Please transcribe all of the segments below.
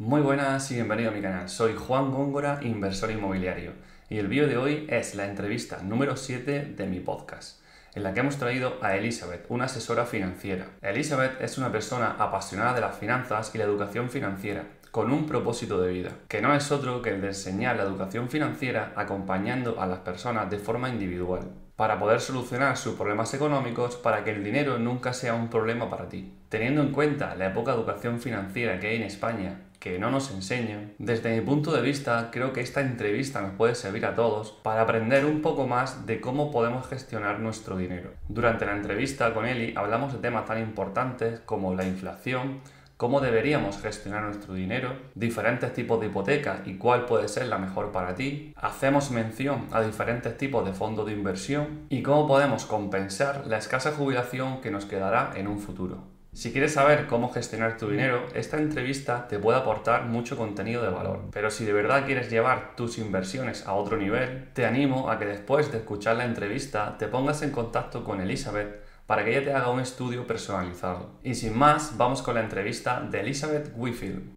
Muy buenas y bienvenido a mi canal. Soy Juan Góngora, inversor inmobiliario, y el vídeo de hoy es la entrevista número 7 de mi podcast, en la que hemos traído a Elizabeth, una asesora financiera. Elizabeth es una persona apasionada de las finanzas y la educación financiera, con un propósito de vida, que no es otro que el de enseñar la educación financiera acompañando a las personas de forma individual, para poder solucionar sus problemas económicos para que el dinero nunca sea un problema para ti. Teniendo en cuenta la poca educación financiera que hay en España que no nos enseñan. Desde mi punto de vista, creo que esta entrevista nos puede servir a todos para aprender un poco más de cómo podemos gestionar nuestro dinero. Durante la entrevista con Eli hablamos de temas tan importantes como la inflación, cómo deberíamos gestionar nuestro dinero, diferentes tipos de hipotecas y cuál puede ser la mejor para ti. Hacemos mención a diferentes tipos de fondos de inversión y cómo podemos compensar la escasa jubilación que nos quedará en un futuro. Si quieres saber cómo gestionar tu dinero, esta entrevista te puede aportar mucho contenido de valor. Pero si de verdad quieres llevar tus inversiones a otro nivel, te animo a que después de escuchar la entrevista te pongas en contacto con Elizabeth para que ella te haga un estudio personalizado. Y sin más, vamos con la entrevista de Elizabeth Wifield.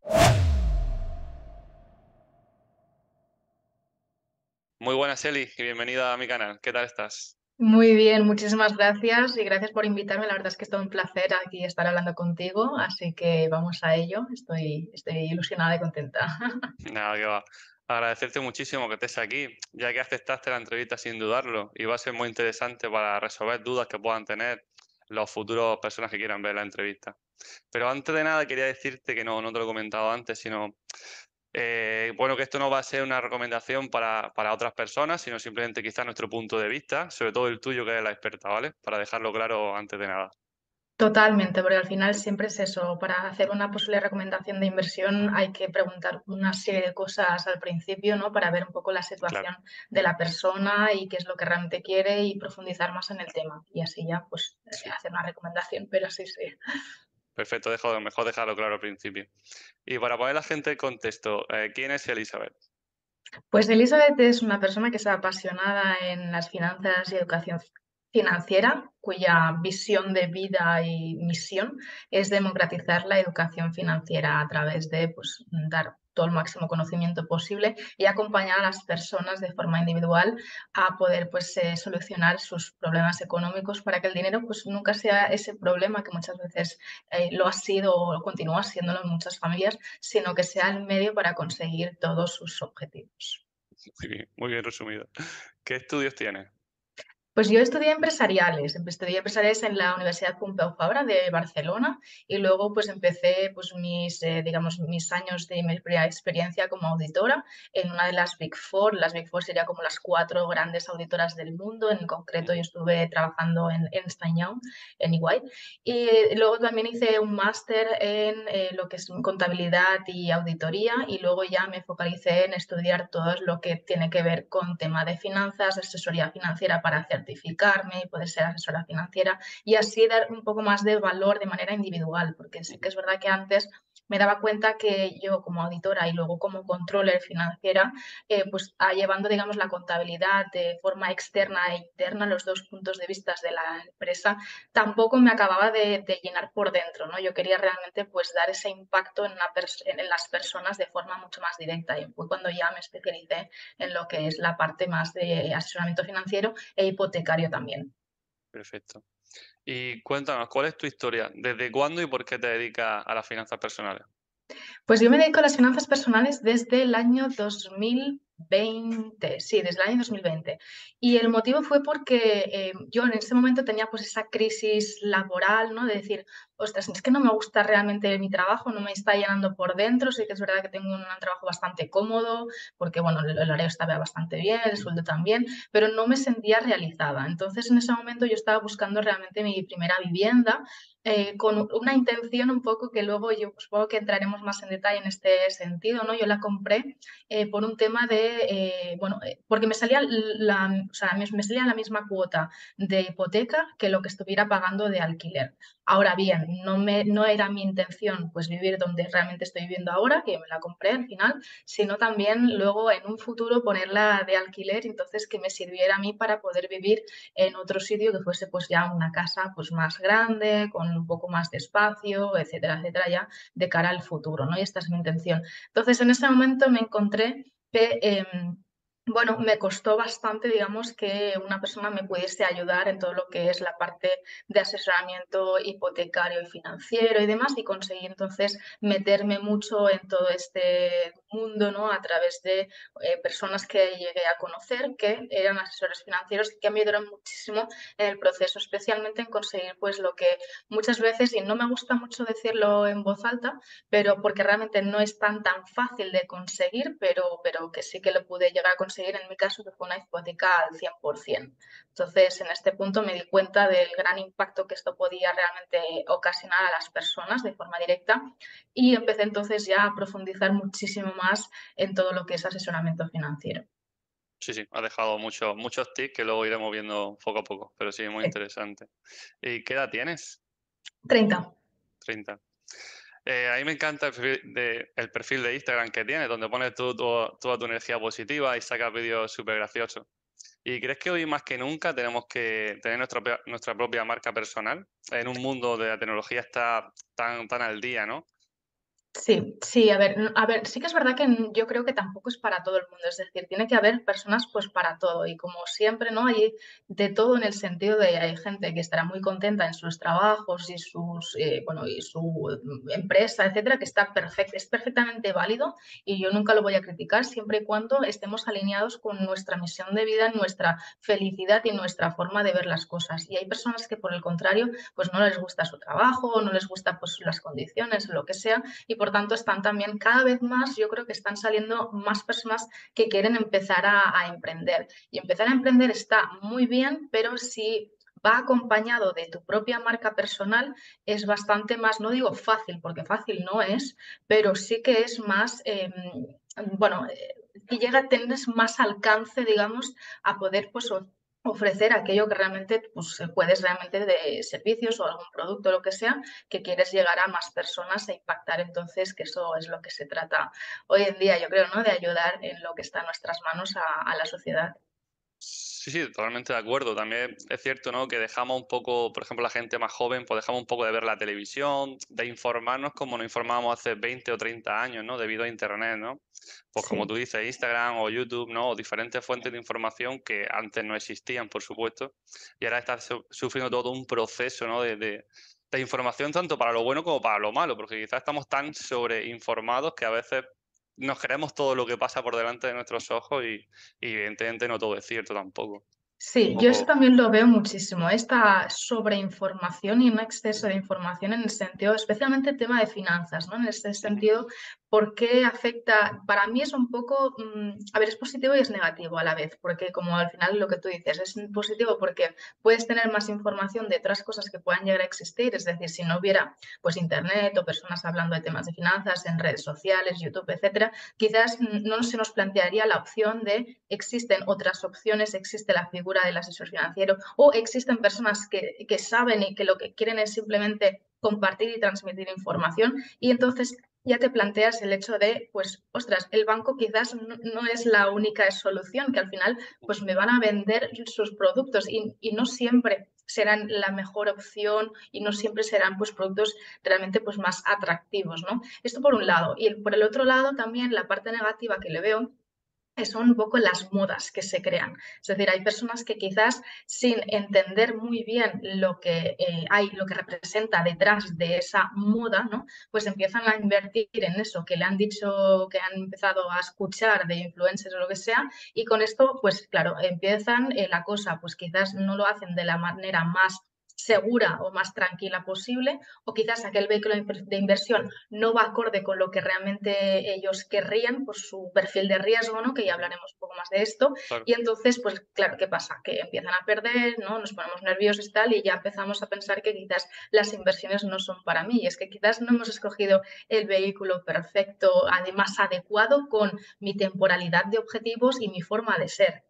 Muy buenas, Eli, y bienvenida a mi canal. ¿Qué tal estás? Muy bien, muchísimas gracias y gracias por invitarme. La verdad es que es todo un placer aquí estar hablando contigo, así que vamos a ello. Estoy, estoy ilusionada y contenta. Nada, que va. Agradecerte muchísimo que estés aquí, ya que aceptaste la entrevista sin dudarlo y va a ser muy interesante para resolver dudas que puedan tener los futuros personas que quieran ver la entrevista. Pero antes de nada quería decirte que no, no te lo he comentado antes, sino eh, bueno, que esto no va a ser una recomendación para, otras personas, sino simplemente quizás nuestro punto de vista, sobre todo el tuyo que es la experta, ¿vale? Para dejarlo claro antes de nada. Totalmente, porque al final siempre es eso. Para hacer una posible recomendación de inversión hay que preguntar una serie de cosas al principio, ¿no? Para ver un poco la situación de la persona y qué es lo que realmente quiere y profundizar más en el tema. Y así ya, pues, hacer una recomendación, pero sí, sí. Perfecto, mejor dejarlo claro al principio. Y para poner la gente en contexto, eh, ¿quién es Elizabeth? Pues Elizabeth es una persona que está apasionada en las finanzas y educación financiera, cuya visión de vida y misión es democratizar la educación financiera a través de pues, dar todo el máximo conocimiento posible y acompañar a las personas de forma individual a poder pues, eh, solucionar sus problemas económicos para que el dinero pues, nunca sea ese problema que muchas veces eh, lo ha sido o continúa siéndolo en muchas familias, sino que sea el medio para conseguir todos sus objetivos. Muy bien, muy bien resumido. ¿Qué estudios tiene? Pues yo estudié empresariales, estudié empresariales en la Universidad Pompeu Fabra de Barcelona y luego pues empecé pues mis, eh, digamos, mis años de mi experiencia como auditora en una de las Big Four. Las Big Four serían como las cuatro grandes auditoras del mundo, en concreto yo estuve trabajando en Ernst Young, en EY. Y luego también hice un máster en eh, lo que es contabilidad y auditoría y luego ya me focalicé en estudiar todo lo que tiene que ver con tema de finanzas, asesoría financiera para hacer certificarme y poder ser asesora financiera y así dar un poco más de valor de manera individual, porque sí que es verdad que antes me daba cuenta que yo como auditora y luego como controller financiera, eh, pues ah, llevando, digamos, la contabilidad de forma externa e interna, los dos puntos de vista de la empresa, tampoco me acababa de, llenar por dentro, ¿no? Yo quería realmente, pues, dar ese impacto en, en las personas de forma mucho más directa y fue cuando ya me especialicé en lo que es la parte más de asesoramiento financiero e hipotecario también. Perfecto. Y cuéntanos, ¿cuál es tu historia? ¿Desde cuándo y por qué te dedicas a las finanzas personales? Pues yo me dedico a las finanzas personales desde el año 2020, sí, desde el año 2020. Y el motivo fue porque eh, yo en ese momento tenía pues esa crisis laboral, ¿no? De decir, ostras, es que no me gusta realmente mi trabajo, no me está llenando por dentro, sí que es verdad que tengo un, trabajo bastante cómodo, porque bueno, el, horario estaba bastante bien, el sueldo también, pero no me sentía realizada. Entonces en ese momento yo estaba buscando realmente mi primera vivienda eh, con una intención un poco que luego yo pues, supongo que entraremos más en detalle en este sentido, ¿no? Yo la compré eh, por un tema de, eh, bueno, porque me salía la, o sea, me, salía la misma cuota de hipoteca que lo que estuviera pagando de alquiler. Ahora bien, no, me, no era mi intención pues vivir donde realmente estoy viviendo ahora, que me la compré al final, sino también luego en un futuro ponerla de alquiler, entonces que me sirviera a mí para poder vivir en otro sitio que fuese pues ya una casa pues más grande, con un poco más de espacio, etcétera, etcétera, ya de cara al futuro, ¿no? Y esta es mi intención. Entonces, en ese momento me encontré que... Em, bueno, me costó bastante, digamos, que una persona me pudiese ayudar en todo lo que es la parte de asesoramiento hipotecario y financiero y demás, y conseguí entonces meterme mucho en todo este mundo, ¿no? A través de eh, personas que llegué a conocer, que eran asesores financieros y que me ayudaron muchísimo en el proceso, especialmente en conseguir, pues, lo que muchas veces, y no me gusta mucho decirlo en voz alta, pero porque realmente no es tan, tan fácil de conseguir, pero, pero que sí que lo pude llegar a conseguir en mi caso que fue una hipoteca al 100%. Entonces, en este punto me di cuenta del gran impacto que esto podía realmente ocasionar a las personas de forma directa y empecé entonces ya a profundizar muchísimo más en todo lo que es asesoramiento financiero. Sí, sí, ha dejado muchos muchos tips que luego iremos viendo poco a poco, pero sí, muy interesante. ¿Y qué edad tienes? 30. 30. Eh, a mí me encanta el perfil, de, el perfil de Instagram que tienes, donde pones tú, toda tu energía positiva y sacas vídeos súper graciosos. ¿Y crees que hoy más que nunca tenemos que tener nuestra, nuestra propia marca personal? En un mundo de la tecnología está tan, tan al día, ¿no? Sí, sí, a ver, a ver, sí que es verdad que yo creo que tampoco es para todo el mundo, es decir, tiene que haber personas pues para todo y como siempre, ¿no? Hay de todo en el sentido de hay gente que estará muy contenta en sus trabajos y sus, eh, bueno, y su empresa, etcétera, que está perfecto, es perfectamente válido y yo nunca lo voy a criticar siempre y cuando estemos alineados con nuestra misión de vida, nuestra felicidad y nuestra forma de ver las cosas. Y hay personas que por el contrario, pues no les gusta su trabajo, no les gusta pues las condiciones, lo que sea, y por tanto están también cada vez más, yo creo que están saliendo más personas que quieren empezar a, emprender. Y empezar a emprender está muy bien, pero si va acompañado de tu propia marca personal, es bastante más, no digo fácil, porque fácil no es, pero sí que es más, em, bueno, eh, que llega, tienes más alcance, digamos, a poder pues, ofrecer aquello que realmente pues, puedes realmente de servicios o algún producto, lo que sea, que quieres llegar a más personas e impactar. Entonces, que eso es lo que se trata hoy en día, yo creo, ¿no? De ayudar en lo que está en nuestras manos a la sociedad. Sí, sí, totalmente de acuerdo. También es cierto, ¿no? Que dejamos un poco, por ejemplo, la gente más joven, pues dejamos un poco de ver la televisión, de informarnos como nos informábamos hace 20 o 30 años, ¿no? Debido a Internet, ¿no? Pues como tú dices, Instagram o YouTube, ¿no? O diferentes fuentes de información que antes no existían, por supuesto. Y ahora está sufriendo todo un proceso, ¿no? De, de, de información tanto para lo bueno como para lo malo, porque quizás estamos tan sobreinformados que a veces nos creemos todo lo que pasa por delante de nuestros ojos y, y evidentemente no todo es cierto tampoco. Sí, yo eso también lo veo muchísimo, esta sobreinformación y un exceso de información en el sentido, especialmente el tema de finanzas, ¿no? En este sentido, ¿por qué afecta? Para mí es un poco, mm, a ver, es positivo y es negativo a la vez, porque como al final lo que tú dices, es positivo porque puedes tener más información de otras cosas que puedan llegar a existir, es decir, si no hubiera pues internet o personas hablando de temas de finanzas en redes sociales, YouTube, etcétera, quizás no se nos plantearía la opción de existen otras opciones, existe la figura del asesor financiero o existen personas que, que saben y que lo que quieren es simplemente compartir y transmitir información y entonces ya te planteas el hecho de, pues, ostras, el banco quizás no, es la única solución, que al final, pues, me van a vender sus productos y, y, no siempre serán la mejor opción y no siempre serán, pues, productos realmente, pues, más atractivos, ¿no? Esto por un lado. Y por el otro lado, también la parte negativa que le veo son un poco las modas que se crean. Es decir, hay personas que quizás sin entender muy bien lo que eh, hay, lo que representa detrás de esa moda, ¿no? Pues empiezan a invertir en eso que le han dicho, que han empezado a escuchar de influencers o lo que sea, y con esto, pues claro, empiezan eh, la cosa, pues quizás no lo hacen de la manera más segura o más tranquila posible, o quizás aquel vehículo de inversión no va acorde con lo que realmente ellos querrían por su perfil de riesgo, ¿no? que ya hablaremos un poco más de esto, y entonces, pues claro, ¿qué pasa? Que empiezan a perder, ¿no? nos ponemos nerviosos y tal, y ya empezamos a pensar que quizás las inversiones no son para mí, y es que quizás no hemos escogido el vehículo perfecto, además adecuado con mi temporalidad de objetivos y mi forma de ser.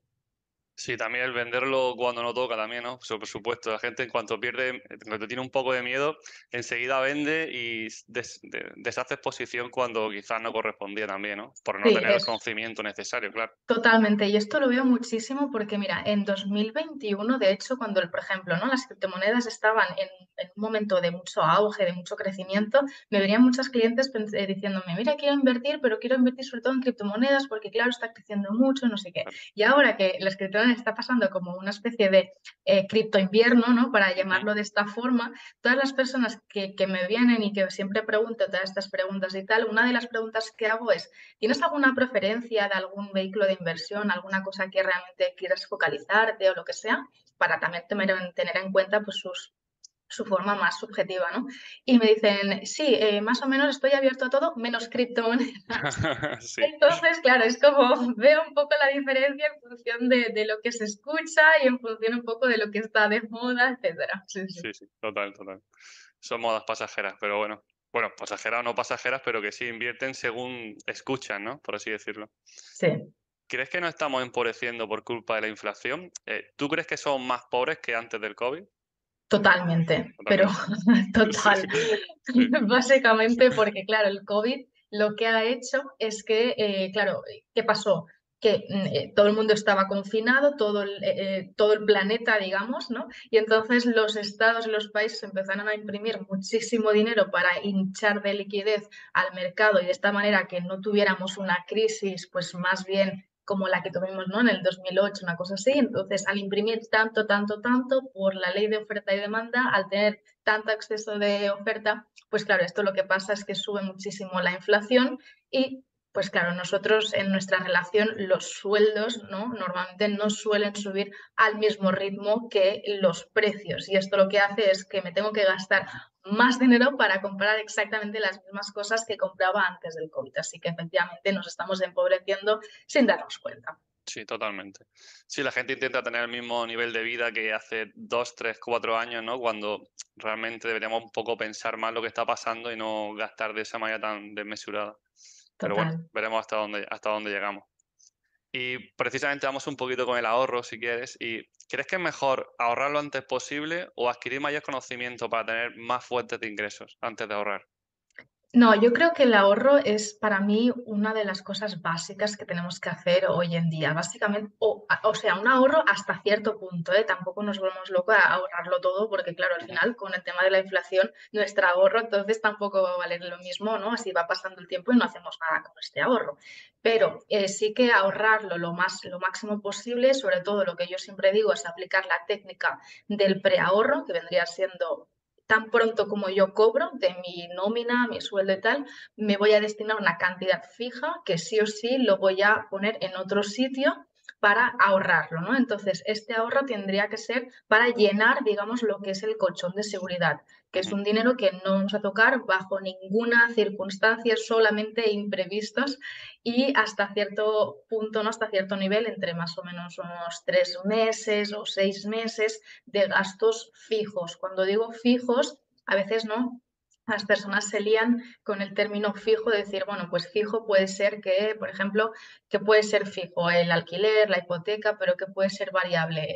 Sí, también el venderlo cuando no toca también, ¿no? Por supuesto, la gente en cuanto pierde, cuando tiene un poco de miedo, enseguida vende y deshace exposición cuando quizás no correspondía también, ¿no? Por no tener el conocimiento necesario, claro. Totalmente, y esto lo veo muchísimo porque, mira, en 2021, de hecho, cuando, por ejemplo, ¿no? las criptomonedas estaban en, un momento de mucho auge, de mucho crecimiento, me venían muchos clientes eh, diciéndome, mira, quiero invertir, pero quiero invertir sobre todo en criptomonedas porque, claro, está creciendo mucho, no sé qué. Y ahora que las criptomonedas está pasando como una especie de eh, cripto invierno, ¿no? Para llamarlo de esta forma, todas las personas que, que, me vienen y que siempre pregunto todas estas preguntas y tal, una de las preguntas que hago es, ¿tienes alguna preferencia de algún vehículo de inversión, alguna cosa que realmente quieras focalizarte o lo que sea? Para también tener, tener en cuenta pues, sus su forma más subjetiva, ¿no? Y me dicen, sí, eh, más o menos estoy abierto a todo, menos criptomonedas. Entonces, claro, es como veo un poco la diferencia en función de, lo que se escucha y en función un poco de lo que está de moda, etcétera. Sí, sí, total, total. Son modas pasajeras, pero bueno. Bueno, pasajeras o no pasajeras, pero que sí invierten según escuchan, ¿no? Por así decirlo. Sí. ¿Crees que nos estamos empobreciendo por culpa de la inflación? Eh, ¿Tú crees que son más pobres que antes del COVID? Totalmente, pero total. Básicamente porque, claro, el COVID lo que ha hecho es que, eh, claro, ¿qué pasó? que mm, eh, todo el mundo estaba confinado, todo el, eh, todo el planeta, digamos, ¿no? Y entonces los estados y los países empezaron a imprimir muchísimo dinero para hinchar de liquidez al mercado y de esta manera que no tuviéramos una crisis, pues más bien como la que tuvimos ¿no? en el 2008, una cosa así. Entonces, al imprimir tanto, tanto, tanto por la ley de oferta y demanda, al tener tanto exceso de oferta, pues claro, esto lo que pasa es que sube muchísimo la inflación y pues claro, nosotros en nuestra relación los sueldos ¿no? normalmente no suelen subir al mismo ritmo que los precios y esto lo que hace es que me tengo que gastar más dinero para comprar exactamente las mismas cosas que compraba antes del COVID. Así que efectivamente nos estamos empobreciendo sin darnos cuenta. Sí, totalmente. Sí, la gente intenta tener el mismo nivel de vida que hace dos, tres, cuatro años, ¿no? Cuando realmente deberíamos un poco pensar más lo que está pasando y no gastar de esa manera tan desmesurada. Pero bueno, veremos hasta dónde, hasta dónde llegamos. Y precisamente vamos un poquito con el ahorro, si quieres. ¿Y crees que es mejor ahorrar lo antes posible o adquirir mayor conocimiento para tener más fuentes de ingresos antes de ahorrar? No, yo creo que el ahorro es para mí una de las cosas básicas que tenemos que hacer hoy en día. Básicamente, o, sea, un ahorro hasta cierto punto, ¿eh? tampoco nos volvemos locos a ahorrarlo todo, porque claro, al final con el tema de la inflación, nuestro ahorro entonces tampoco va a valer lo mismo, ¿no? Así va pasando el tiempo y no hacemos nada con este ahorro. Pero eh, sí que ahorrarlo lo, más, lo máximo posible, sobre todo lo que yo siempre digo es aplicar la técnica del preahorro, que vendría siendo tan pronto como yo cobro de mi nómina, mi sueldo y tal, me voy a destinar una cantidad fija que sí o sí lo voy a poner en otro sitio para ahorrarlo, ¿no? Entonces, este ahorro tendría que ser para llenar, digamos, lo que es el colchón de seguridad, que es un dinero que no vamos a tocar bajo ninguna circunstancia, solamente imprevistos y hasta cierto punto, ¿no? hasta cierto nivel, entre más o menos unos tres meses o seis meses de gastos fijos. Cuando digo fijos, a veces no las personas se lían con el término fijo, de decir, bueno, pues fijo puede ser que, por ejemplo, que puede ser fijo el alquiler, la hipoteca, pero que puede ser variable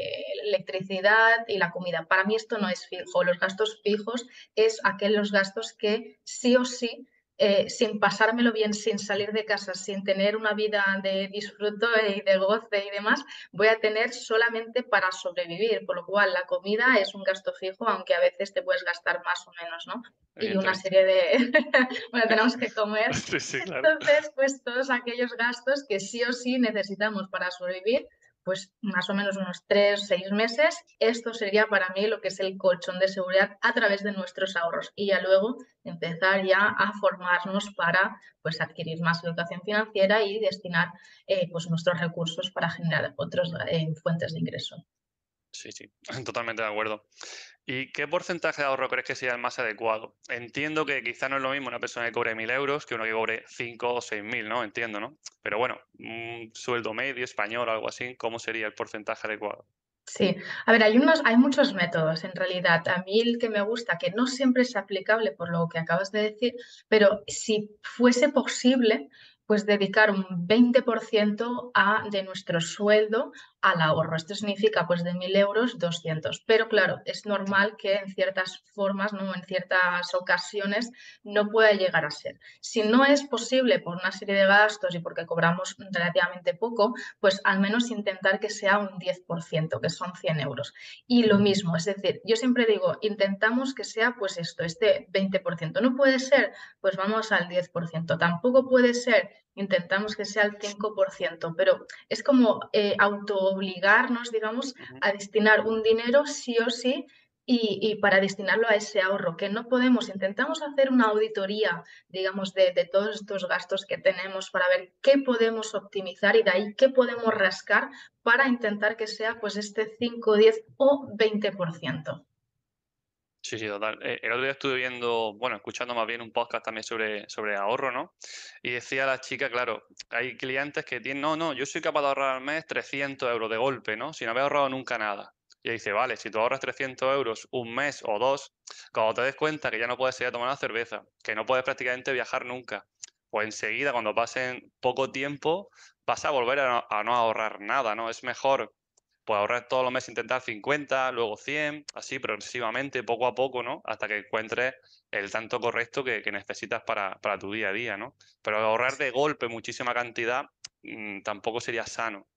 electricidad y la comida. Para mí esto no es fijo. Los gastos fijos es aquellos gastos que sí o sí eh, sin pasármelo bien, sin salir de casa, sin tener una vida de disfruto y de goce y demás, voy a tener solamente para sobrevivir. Por lo cual, la comida es un gasto fijo, aunque a veces te puedes gastar más o menos, ¿no? Y una serie de... bueno, tenemos que comer. Entonces, pues todos aquellos gastos que sí o sí necesitamos para sobrevivir, pues más o menos unos tres, seis meses, esto sería para mí lo que es el colchón de seguridad a través de nuestros ahorros y ya luego empezar ya a formarnos para pues adquirir más educación financiera y destinar eh, pues nuestros recursos para generar otras eh, fuentes de ingreso. Sí, sí, totalmente de acuerdo. ¿Y qué porcentaje de ahorro crees que sea el más adecuado? Entiendo que quizá no es lo mismo una persona que cobre 1.000 euros que uno que cobre 5 o 6.000, ¿no? Entiendo, ¿no? Pero bueno, un sueldo medio español, algo así, ¿cómo sería el porcentaje adecuado? Sí, a ver, hay, unos, hay muchos métodos en realidad. A mí el que me gusta, que no siempre es aplicable por lo que acabas de decir, pero si fuese posible, pues dedicar un 20% a, de nuestro sueldo al ahorro. Esto significa pues de 1.000 euros 200. Pero claro, es normal que en ciertas formas, ¿no? en ciertas ocasiones, no pueda llegar a ser. Si no es posible por una serie de gastos y porque cobramos relativamente poco, pues al menos intentar que sea un 10%, que son 100 euros. Y lo mismo, es decir, yo siempre digo, intentamos que sea pues esto, este 20%. No puede ser, pues vamos al 10%. Tampoco puede ser intentamos que sea el 5%, pero es como eh, auto-obligarnos, digamos, a destinar un dinero sí o sí y, para destinarlo a ese ahorro, que no podemos, intentamos hacer una auditoría, digamos, de, de, todos estos gastos que tenemos para ver qué podemos optimizar y de ahí qué podemos rascar para intentar que sea pues este 5, 10 o 20%. Sí, sí, total. Eh, el otro día estuve viendo, bueno, escuchando más bien un podcast también sobre, sobre ahorro, ¿no? Y decía la chica, claro, hay clientes que tienen, no, no, yo soy capaz de ahorrar al mes 300 euros de golpe, ¿no? Sin haber ahorrado nunca nada. Y dice, vale, si tú ahorras 300 euros un mes o dos, cuando te des cuenta que ya no puedes ir a tomar una cerveza, que no puedes prácticamente viajar nunca, pues enseguida, cuando pasen poco tiempo, vas a volver a no, a no ahorrar nada, ¿no? Es mejor pues ahorrar todos los meses, intentar 50, luego 100, así progresivamente, poco a poco, ¿no? Hasta que encuentres el tanto correcto que, necesitas para, para, tu día a día, ¿no? Pero ahorrar de golpe muchísima cantidad mm, tampoco sería sano.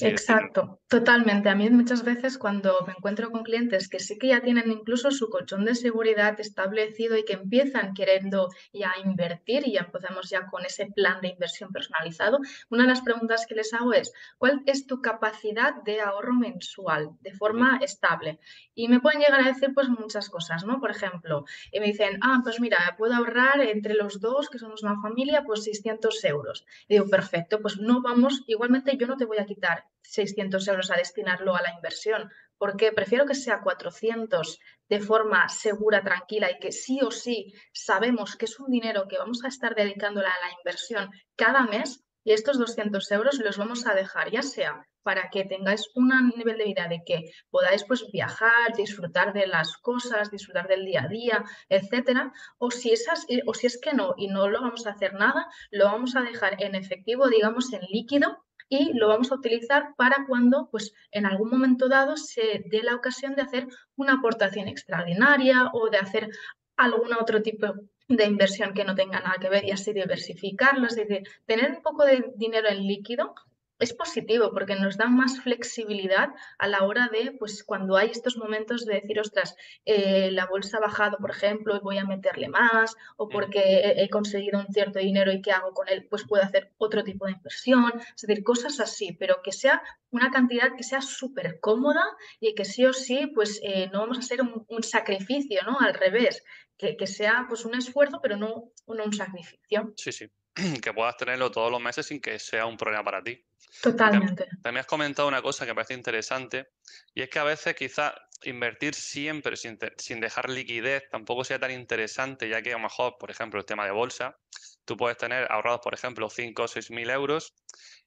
Exacto, totalmente. A mí muchas veces cuando me encuentro con clientes que sí que ya tienen incluso su colchón de seguridad establecido y que empiezan queriendo ya invertir y ya empezamos ya con ese plan de inversión personalizado, una de las preguntas que les hago es, ¿cuál es tu capacidad de ahorro mensual de forma estable? Y me pueden llegar a decir pues muchas cosas, ¿no? Por ejemplo, y me dicen, ah, pues mira, puedo ahorrar entre los dos, que somos una familia, pues 600 euros. Y digo, perfecto, pues no vamos, igualmente yo no te voy a quitar 600 euros a destinarlo a la inversión, porque prefiero que sea 400 de forma segura, tranquila y que sí o sí sabemos que es un dinero que vamos a estar dedicándola a la inversión cada mes y estos 200 euros los vamos a dejar, ya sea para que tengáis un nivel de vida de que podáis pues viajar, disfrutar de las cosas, disfrutar del día a día, etcétera, o si, esas, o si es que no y no lo vamos a hacer nada, lo vamos a dejar en efectivo, digamos en líquido y lo vamos a utilizar para cuando pues, en algún momento dado se dé la ocasión de hacer una aportación extraordinaria o de hacer algún otro tipo de inversión que no tenga nada que ver y así diversificarlo, es decir, tener un poco de dinero en líquido es positivo porque nos da más flexibilidad a la hora de, pues cuando hay estos momentos de decir, ostras, eh, la bolsa ha bajado, por ejemplo, y voy a meterle más, o porque he, conseguido un cierto dinero y qué hago con él, pues puedo hacer otro tipo de inversión, es decir, cosas así, pero que sea una cantidad que sea súper cómoda y que sí o sí, pues eh, no vamos a hacer un, sacrificio, ¿no? Al revés, que, que, sea pues un esfuerzo, pero no, no un sacrificio. Sí, sí. que puedas tenerlo todos los meses sin que sea un problema para ti. Totalmente. También has comentado una cosa que me parece interesante y es que a veces quizás invertir siempre sin, sin, dejar liquidez tampoco sea tan interesante, ya que a lo mejor, por ejemplo, el tema de bolsa, tú puedes tener ahorrados, por ejemplo, 5 o 6 mil euros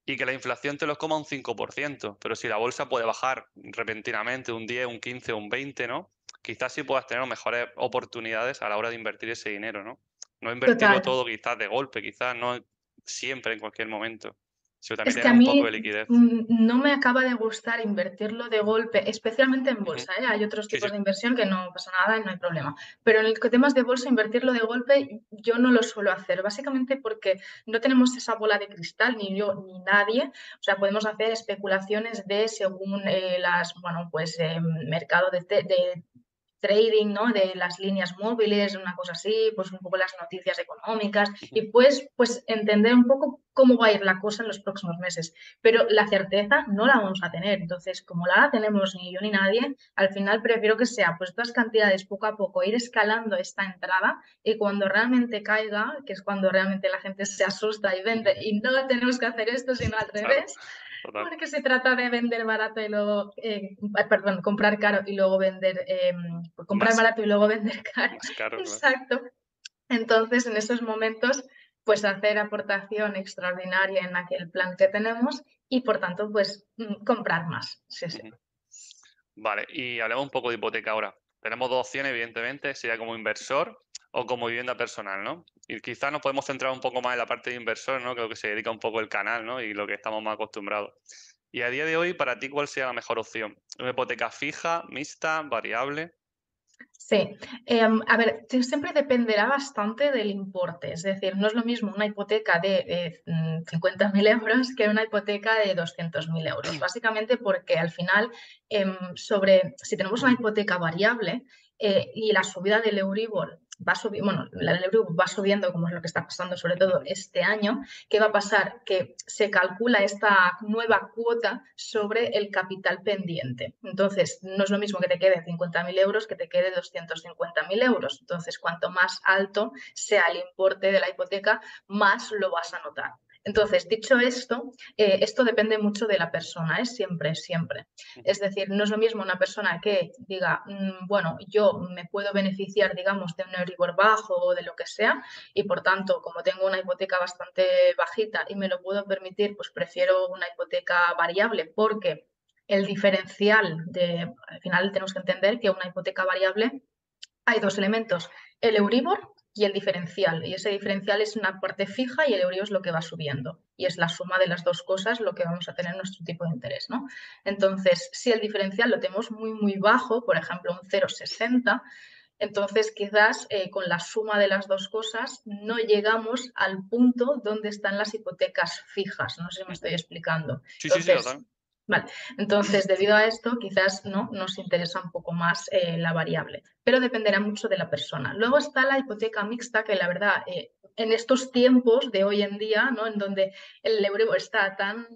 y que la inflación te los coma un 5%, pero si la bolsa puede bajar repentinamente un 10, un 15, un 20, ¿no? Quizás sí puedas tener mejores oportunidades a la hora de invertir ese dinero, ¿no? No invertirlo todo quizás de golpe, quizás no siempre en cualquier momento. es que a mí no me acaba de gustar invertirlo de golpe, especialmente en bolsa. ¿eh? Hay otros tipos de inversión que no pasa nada y no hay problema. Pero en el temas de bolsa, invertirlo de golpe, yo no lo suelo hacer, básicamente porque no tenemos esa bola de cristal, ni yo ni nadie. O sea, podemos hacer especulaciones de según eh, las, bueno, pues eh, mercado de, de trading, ¿no? De las líneas móviles, una cosa así, pues un poco las noticias económicas y pues, pues entender un poco cómo va a ir la cosa en los próximos meses. Pero la certeza no la vamos a tener. Entonces, como la tenemos ni yo ni nadie, al final prefiero que sea pues estas cantidades poco a poco, ir escalando esta entrada y cuando realmente caiga, que es cuando realmente la gente se asusta y vende y no tenemos que hacer esto, sino al revés. Porque se trata de vender barato y luego, eh, perdón, comprar caro y luego vender, eh, comprar barato y luego vender caro. Exacto. Entonces, en esos momentos, pues hacer aportación extraordinaria en aquel plan que tenemos y, por tanto, pues mm, comprar más. Sí, sí. Vale, y hablemos un poco de hipoteca ahora. Tenemos dos opciones, evidentemente, sería como inversor o como vivienda personal, ¿no? Y quizás nos podemos centrar un poco más en la parte de inversor, ¿no? Creo que se dedica un poco el canal, ¿no? Y lo que estamos más acostumbrados. Y a día de hoy, para ti, ¿cuál sería la mejor opción? ¿Una hipoteca fija, mixta, variable? Sí, em, a ver, siempre dependerá bastante del importe, es decir, no es lo mismo una hipoteca de 50.000 mm, euros que una hipoteca de 200.000 euros, básicamente porque al final, em, sobre, si tenemos una hipoteca variable eh, y la subida del Euribor va subiendo, bueno, la va subiendo, como es lo que está pasando sobre todo este año, ¿qué va a pasar? Que se calcula esta nueva cuota sobre el capital pendiente. Entonces, no es lo mismo que te quede 50.000 euros que te quede 250.000 euros. Entonces, cuanto más alto sea el importe de la hipoteca, más lo vas a notar. Entonces, dicho esto, eh, esto depende mucho de la persona, es ¿eh? siempre, siempre. Es decir, no es lo mismo una persona que diga, mm, bueno, yo me puedo beneficiar, digamos, de un Euribor bajo o de lo que sea, y por tanto, como tengo una hipoteca bastante bajita y me lo puedo permitir, pues prefiero una hipoteca variable porque el diferencial de, al final tenemos que entender que una hipoteca variable hay dos elementos, el Euribor y el diferencial. Y ese diferencial es una parte fija y el euro es lo que va subiendo. Y es la suma de las dos cosas lo que vamos a tener nuestro tipo de interés. ¿no? Entonces, si el diferencial lo tenemos muy, muy bajo, por ejemplo, un 0,60, entonces quizás eh, con la suma de las dos cosas no llegamos al punto donde están las hipotecas fijas. No sé si me estoy explicando. Sí, sí, sí, Vale, entonces debido a esto quizás no nos interesa un poco más eh, la variable, pero dependerá mucho de la persona. Luego está la hipoteca mixta, que la verdad eh, en estos tiempos de hoy en día, ¿no? en donde el euro está tan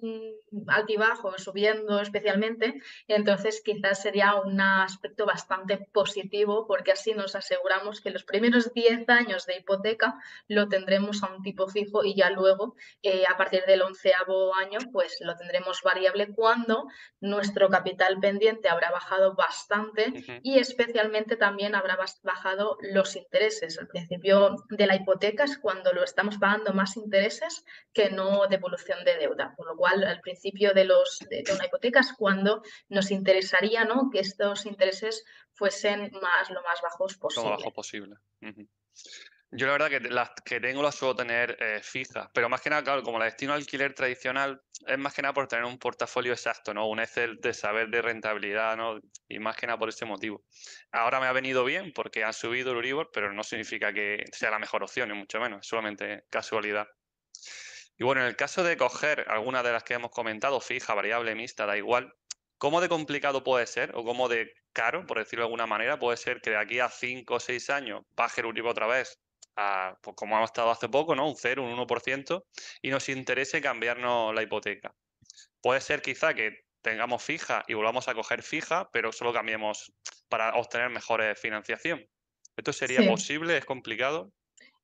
altibajo, subiendo especialmente, entonces quizás sería un aspecto bastante positivo porque así nos aseguramos que los primeros 10 años de hipoteca lo tendremos a un tipo fijo y ya luego, eh, a partir del onceavo año, pues lo tendremos variable cuando nuestro capital pendiente habrá bajado bastante y especialmente también habrá bajado los intereses. Al principio de la hipoteca es cuando lo estamos pagando más intereses que no devolución de deuda. Por lo cual, al principio de, los, de, una hipoteca es cuando nos interesaría ¿no? que estos intereses fuesen más, lo más bajos posible. Lo más bajo posible. Yo la verdad que las que tengo las suelo tener eh, fijas, pero más que nada, claro, como la destino alquiler tradicional, es más que nada por tener un portafolio exacto, ¿no? Un Excel de saber de rentabilidad, ¿no? Y más que nada por ese motivo. Ahora me ha venido bien porque han subido el Uribor, pero no significa que sea la mejor opción, ni mucho menos, solamente casualidad. Y bueno, en el caso de coger alguna de las que hemos comentado, fija, variable, mixta, da igual, ¿cómo de complicado puede ser o cómo de caro, por decirlo de alguna manera, puede ser que de aquí a 5 o 6 años baje el Uribor otra vez pues como hemos estado hace poco, ¿no? Un 0, un 1%, y nos interese cambiarnos la hipoteca. Puede ser quizá que tengamos fija y volvamos a coger fija, pero solo cambiemos para obtener mejores financiación. ¿Esto sería posible? ¿Es complicado?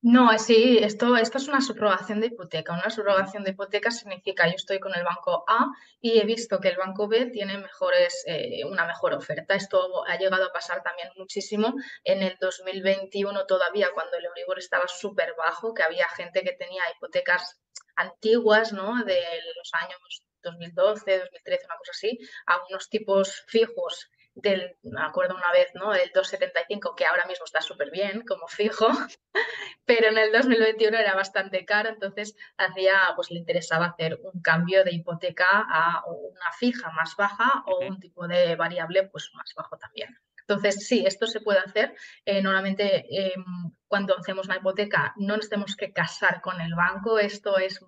No, sí, esto, esto es una subrogación de hipoteca. Una subrogación de hipoteca significa yo estoy con el banco A y he visto que el banco B tiene mejores, eh, una mejor oferta. Esto ha llegado a pasar también muchísimo en el 2021 todavía cuando el Euribor estaba súper bajo, que había gente que tenía hipotecas antiguas, ¿no? De los años 2012, 2013, una cosa así, a unos tipos fijos del, me acuerdo una vez, ¿no? El 275, que ahora mismo está súper bien como fijo, pero en el 2021 era bastante caro, entonces hacía, pues le interesaba hacer un cambio de hipoteca a una fija más baja o un tipo de variable pues más bajo también. Entonces, sí, esto se puede hacer. Eh, normalmente, em, cuando hacemos una hipoteca, no nos tenemos que casar con el banco. Esto es,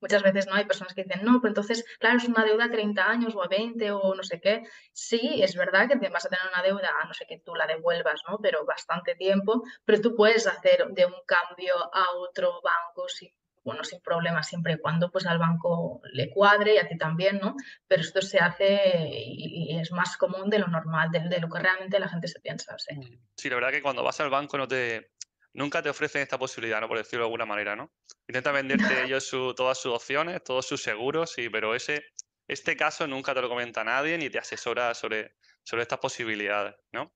muchas veces no hay personas que dicen, no, pero entonces, claro, es una deuda a 30 años o a 20 o no sé qué. Sí, es verdad que vas a tener una deuda, a no sé que tú la devuelvas, ¿no? Pero bastante tiempo, pero tú puedes hacer de un cambio a otro banco sin bueno, sin problema siempre y cuando pues al banco le cuadre y a ti también, ¿no? Pero esto se hace y, es más común de lo normal, de, lo que realmente la gente se piensa. ¿sí? Mm. sí, la verdad que cuando vas al banco no te, nunca te ofrecen esta posibilidad, ¿no? Por decirlo de alguna manera, ¿no? Intenta venderte ellos todas sus opciones, todos sus seguros, sí, pero ese, este caso nunca te lo comenta nadie ni te asesora sobre, sobre estas posibilidades, ¿no?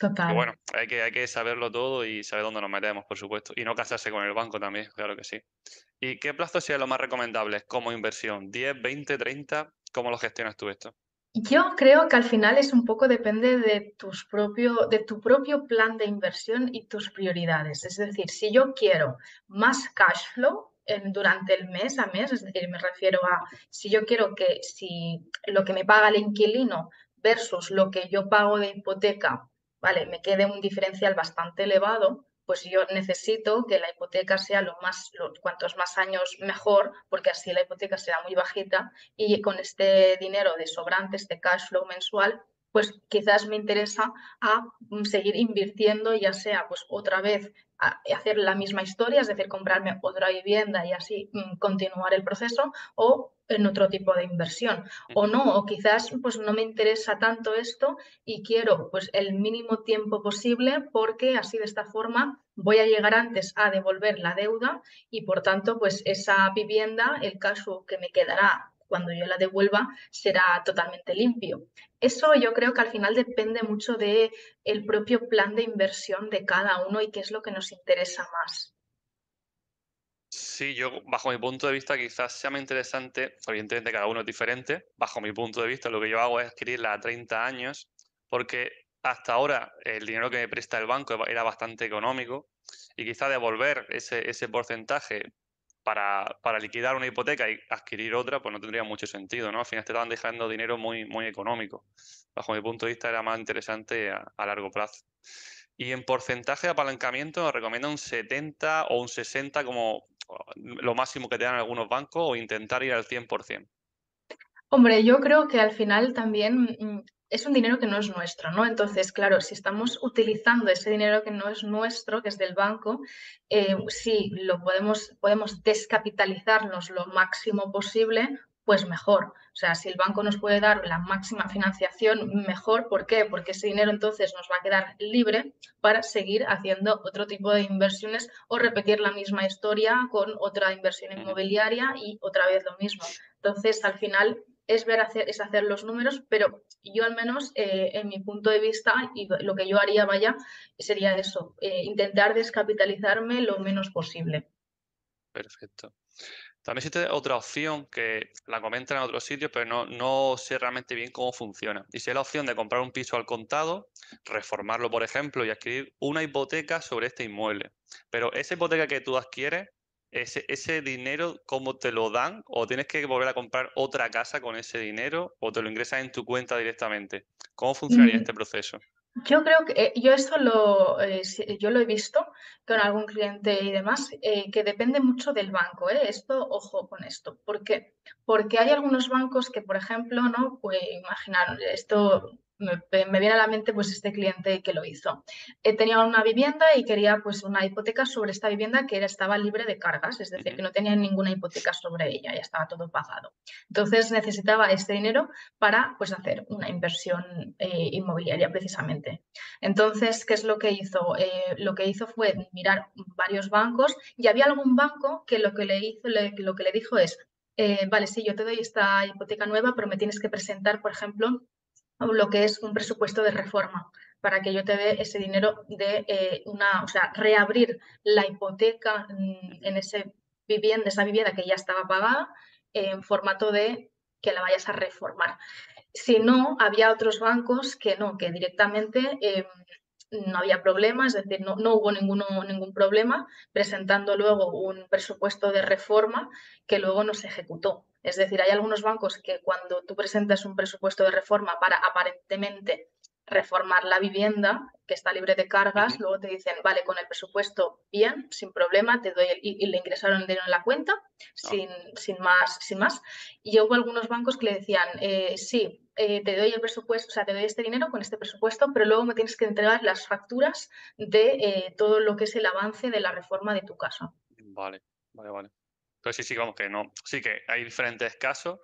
Total. bueno, hay que, hay que saberlo todo y saber dónde nos metemos, por supuesto. Y no casarse con el banco también, claro que sí. ¿Y qué plazo sería lo más recomendable como inversión? ¿10, 20, 30? ¿Cómo lo gestionas tú esto? Yo creo que al final es un poco depende de, tus propio, de tu propio plan de inversión y tus prioridades. Es decir, si yo quiero más cash flow durante el mes a mes, es decir, me refiero a si yo quiero que si lo que me paga el inquilino versus lo que yo pago de hipoteca, vale, me quede un diferencial bastante elevado, pues yo necesito que la hipoteca sea lo más, cuantos más años mejor, porque así la hipoteca será muy bajita y con este dinero de sobrante, este cash flow mensual, pues quizás me interesa a mm, seguir invirtiendo, ya sea pues otra vez hacer la misma historia, es decir, comprarme otra vivienda y así mm, continuar el proceso, o en otro tipo de inversión. O no, o quizás pues no me interesa tanto esto y quiero pues el mínimo tiempo posible porque así de esta forma voy a llegar antes a devolver la deuda y por tanto pues esa vivienda, el caso que me quedará cuando yo la devuelva será totalmente limpio. Eso yo creo que al final depende mucho del el propio plan de inversión de cada uno y qué es lo que nos interesa más. Sí, yo bajo mi punto de vista quizás sea más interesante, evidentemente cada uno es diferente, bajo mi punto de vista lo que yo hago es adquirirla a 30 años porque hasta ahora el dinero que me presta el banco era bastante económico y quizás devolver ese, ese porcentaje para, liquidar una hipoteca y adquirir otra, pues no tendría mucho sentido, ¿no? Al final te estaban dejando dinero muy, muy económico. Bajo mi punto de vista era más interesante a, largo plazo. Y en porcentaje de apalancamiento recomiendo un 70 o un 60 como lo máximo que te dan algunos bancos o intentar ir al 100%. Hombre, yo creo que al final también mm, es un dinero que no es nuestro, ¿no? Entonces, claro, si estamos utilizando ese dinero que no es nuestro, que es del banco, eh, sí, lo podemos, podemos descapitalizarnos lo máximo posible, pues mejor. O sea, si el banco nos puede dar la máxima financiación, mejor. ¿Por qué? Porque ese dinero entonces nos va a quedar libre para seguir haciendo otro tipo de inversiones o repetir la misma historia con otra inversión inmobiliaria y otra vez lo mismo. Entonces, al final, es ver hacer, es hacer los números, pero yo al menos eh, en mi punto de vista y lo que yo haría, vaya, sería eso, eh, intentar descapitalizarme lo menos posible. Perfecto. También existe otra opción que la comentan en otros sitios, pero no, no sé realmente bien cómo funciona. Y es la opción de comprar un piso al contado, reformarlo, por ejemplo, y adquirir una hipoteca sobre este inmueble. Pero esa hipoteca que tú adquieres ese, ese dinero, ¿cómo te lo dan? ¿O tienes que volver a comprar otra casa con ese dinero? ¿O te lo ingresas en tu cuenta directamente? ¿Cómo funcionaría mm. este proceso? Yo creo que eh, yo esto lo, eh, yo lo he visto con algún cliente y demás, eh, que depende mucho del banco. Esto, ojo con esto. ¿Por qué? Porque hay algunos bancos que, por ejemplo, ¿no? Pues imaginar, esto me, viene a la mente pues este cliente que lo hizo. Eh, tenía una vivienda y quería pues una hipoteca sobre esta vivienda que era, estaba libre de cargas, es decir, que no tenía ninguna hipoteca sobre ella, ya estaba todo pagado. Entonces necesitaba este dinero para pues hacer una inversión eh, inmobiliaria precisamente. Entonces, ¿qué es lo que hizo? Eh, lo que hizo fue mirar varios bancos y había algún banco que lo que le hizo, lo que le dijo es, vale, sí, yo te doy esta hipoteca nueva, pero me tienes que presentar, por ejemplo, lo que es un presupuesto de reforma para que yo te dé ese dinero de eh, una, o sea, reabrir la hipoteca en ese vivienda, esa vivienda que ya estaba pagada en formato de que la vayas a reformar. Si no, había otros bancos que no, que directamente em, no había problema, es decir, no, no hubo ninguno, ningún problema presentando luego un presupuesto de reforma que luego no se ejecutó. Es decir, hay algunos bancos que cuando tú presentas un presupuesto de reforma para aparentemente reformar la vivienda que está libre de cargas, luego te dicen, vale, con el presupuesto bien, sin problema, te doy y, le ingresaron el dinero en la cuenta, ah. sin, sin, más, sin más. Y hubo algunos bancos que le decían, eh, sí, eh, te doy el presupuesto, o sea, te doy este dinero con este presupuesto, pero luego me tienes que entregar las facturas de eh, todo lo que es el avance de la reforma de tu casa. Vale, vale, vale. Entonces sí, sí, vamos que no. Sí que hay diferentes casos.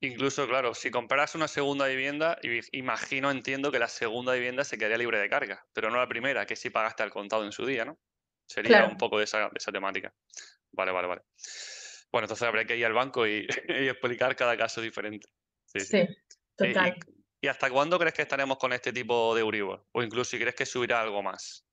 Incluso, claro, si compras una segunda vivienda, imagino, entiendo que la segunda vivienda se quedaría libre de carga, pero no la primera, que si pagaste al contado en su día, ¿no? Sería un poco de esa, temática. Vale, vale, vale. Bueno, entonces habría que ir al banco y, explicar cada caso diferente. Sí, sí. total. ¿Y, hasta cuándo crees que estaremos con este tipo de Euribor? O incluso si crees que subirá algo más.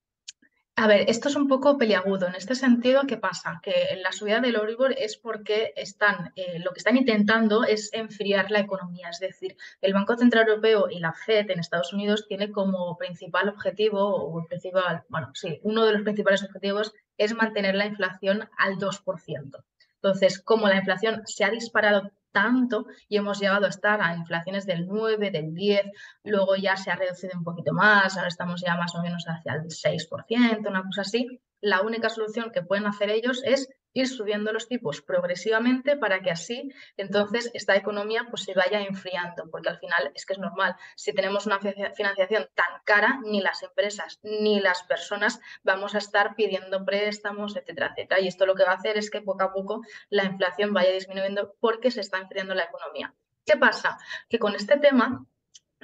A ver, esto es un poco peliagudo. En este sentido, ¿qué pasa? Que la subida del Euribor es porque están, eh, lo que están intentando es enfriar la economía. Es decir, el Banco Central Europeo y la Fed en Estados Unidos tiene como principal objetivo, o principal, bueno, sí, uno de los principales objetivos es mantener la inflación al 2%. Entonces, como la inflación se ha disparado tanto y hemos llegado a estar a inflaciones del 9, del 10, luego ya se ha reducido un poquito más, ahora estamos ya más o menos hacia el 6%, una cosa así. La única solución que pueden hacer ellos es ir subiendo los tipos progresivamente para que así entonces esta economía pues se vaya enfriando, porque al final es que es normal, si tenemos una financiación tan cara, ni las empresas ni las personas vamos a estar pidiendo préstamos, etcétera, etcétera. Y esto lo que va a hacer es que poco a poco la inflación vaya disminuyendo porque se está enfriando la economía. ¿Qué pasa? Que con este tema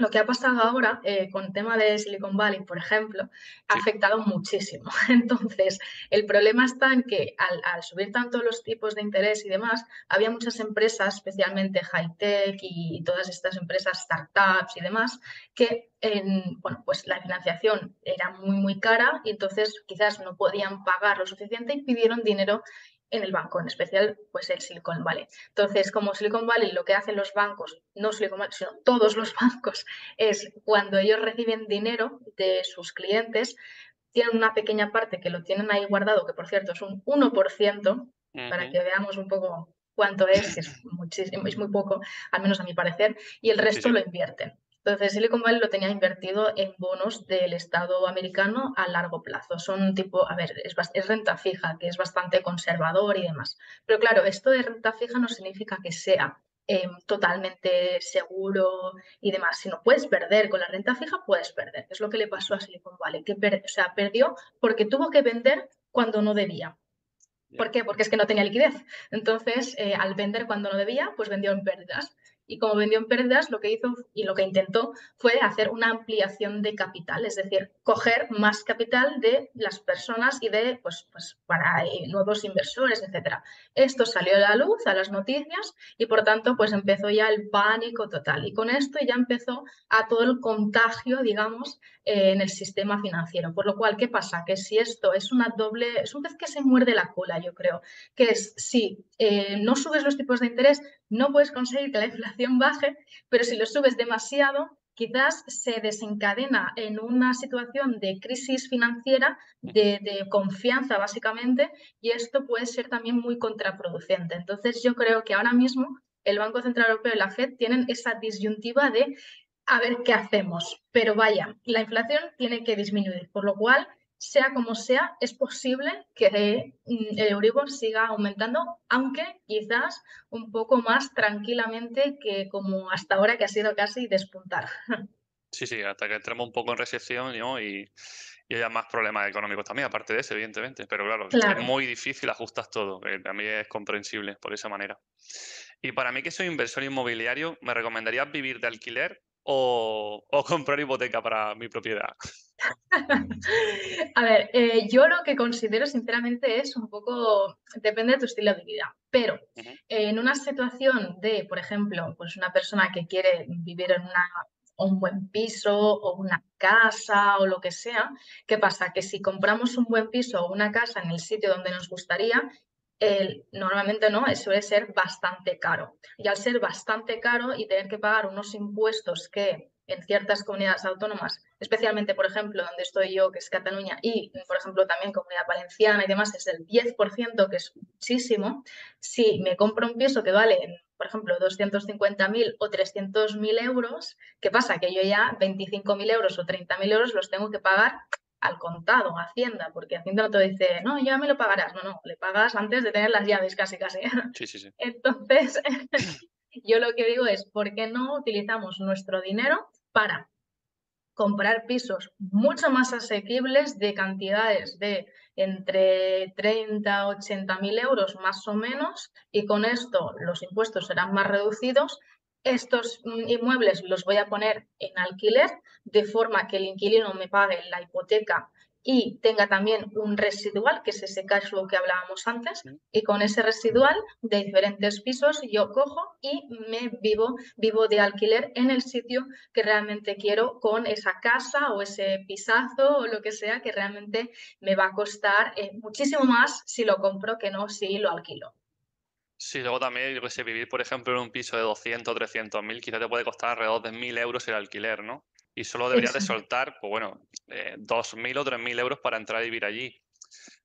lo que ha pasado ahora eh, con el tema de Silicon Valley, por ejemplo, ha afectado muchísimo. Entonces, el problema está en que al, subir tanto los tipos de interés y demás, había muchas empresas, especialmente high-tech y todas estas empresas startups y demás, que en, bueno, pues la financiación era muy, muy cara y entonces quizás no podían pagar lo suficiente y pidieron dinero en el banco, en especial pues el Silicon Valley. Entonces, como Silicon Valley lo que hacen los bancos, no Silicon Valley, sino todos los bancos, es cuando ellos reciben dinero de sus clientes, tienen una pequeña parte que lo tienen ahí guardado, que por cierto es un 1%, para que veamos un poco cuánto es, que es, muchísimo, es muy poco, al menos a mi parecer, y el resto lo invierten. Entonces, Silicon Valley lo tenía invertido en bonos del Estado americano a largo plazo. Son tipo, a ver, es, renta fija, que es bastante conservador y demás. Pero claro, esto de renta fija no significa que sea em, totalmente seguro y demás. Si no puedes perder con la renta fija, puedes perder. Es lo que le pasó a Silicon Valley, que o sea, perdió porque tuvo que vender cuando no debía. ¿Por qué? Porque es que no tenía liquidez. Entonces, eh, al vender cuando no debía, pues vendió en pérdidas y como vendió en pérdidas, lo que hizo y lo que intentó fue hacer una ampliación de capital, es decir, coger más capital de las personas y de, pues, pues para eh, nuevos inversores, etcétera. Esto salió a la luz, a las noticias y por tanto, pues empezó ya el pánico total. Y con esto ya empezó a todo el contagio, digamos, en el sistema financiero. Por lo cual, ¿qué pasa? Que si esto es una doble, es un pez que se muerde la cola, yo creo, que es si eh, no subes los tipos de interés, no puedes conseguir que la inflación baje, pero si lo subes demasiado, quizás se desencadena en una situación de crisis financiera, de, de, confianza básicamente, y esto puede ser también muy contraproducente. Entonces yo creo que ahora mismo el Banco Central Europeo y la Fed tienen esa disyuntiva de a ver qué hacemos. Pero vaya, la inflación tiene que disminuir, por lo cual, sea como sea, es posible que mm, el Euribor siga aumentando, aunque quizás un poco más tranquilamente que como hasta ahora que ha sido casi despuntar. Sí, sí, hasta que entremos un poco en recesión y, y haya más problemas económicos también, aparte de eso, evidentemente. Pero claro, es muy difícil ajustar todo. Eh, a mí es comprensible por esa manera. Y para mí que soy inversor inmobiliario, ¿me recomendarías vivir de alquiler o, comprar hipoteca para mi propiedad? A ver, eh, yo lo que considero sinceramente es un poco, depende de tu estilo de vida, pero en una situación de, por ejemplo, pues una persona que quiere vivir en una, un buen piso o una casa o lo que sea, ¿qué pasa? Que si compramos un buen piso o una casa en el sitio donde nos gustaría, normalmente no, suele ser bastante caro. Y al ser bastante caro y tener que pagar unos impuestos que en ciertas comunidades autónomas, especialmente, por ejemplo, donde estoy yo, que es Cataluña, y, por ejemplo, también Comunidad Valenciana y demás, es el 10%, que es muchísimo. Si me compro un piso que vale, por ejemplo, 250.000 o 300.000 euros, ¿qué pasa? Que yo ya 25.000 euros o 30.000 euros los tengo que pagar al contado Hacienda, porque Hacienda no te dice, no, ya me lo pagarás, no, no, le pagas antes de tener las llaves casi, casi. Sí, sí, sí. Entonces, yo lo que digo es, ¿por qué no utilizamos nuestro dinero para comprar pisos mucho más asequibles de cantidades de entre 30 80 mil euros más o menos y con esto los impuestos serán más reducidos estos inmuebles los voy a poner en alquiler de forma que el inquilino me pague la hipoteca y tenga también un residual, que es ese cash flow que hablábamos antes, y con ese residual de diferentes pisos yo cojo y me vivo, vivo de alquiler en el sitio que realmente quiero con esa casa o ese pisazo o lo que sea que realmente me va a costar eh, muchísimo más si lo compro que no si lo alquilo. Sí, luego también, yo que sé, vivir, por ejemplo, en un piso de 200 o 300 mil, quizás te puede costar alrededor de 1.000 euros el alquiler, ¿no? Y solo deberías de soltar, pues bueno, eh, 2.000 o 3.000 euros para entrar a vivir allí.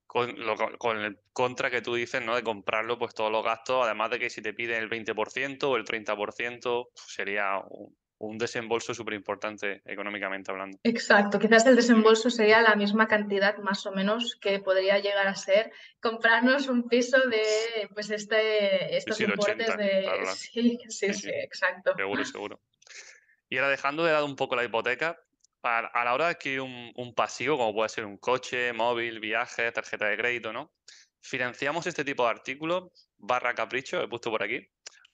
Con, con, el contra que tú dices, ¿no? De comprarlo, pues todos los gastos, además de que si te piden el 20% o el 30%, sería un, un desembolso súper importante económicamente hablando. Exacto, quizás el desembolso sería la misma cantidad más o menos que podría llegar a ser comprarnos un piso de pues este, estos importes de... Sí, sí, sí, exacto. Seguro, seguro. Y ahora dejando de lado un poco la hipoteca, a, la hora de adquirir un, un pasivo, como puede ser un coche, móvil, viaje, tarjeta de crédito, ¿no? ¿Financiamos este tipo de artículos barra capricho, he puesto por aquí?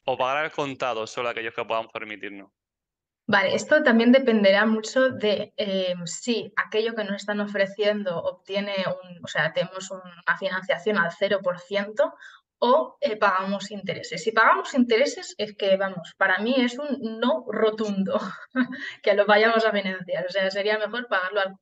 ¿O pagar al contado solo aquellos que podamos permitirnos? Vale, esto también dependerá mucho de eh, si aquello que nos están ofreciendo obtiene un, o sea, tenemos una financiación al 0% o eh, pagamos intereses. Si pagamos intereses es que, vamos, para mí es un no rotundo que lo vayamos a financiar. O sea, sería mejor pagarlo al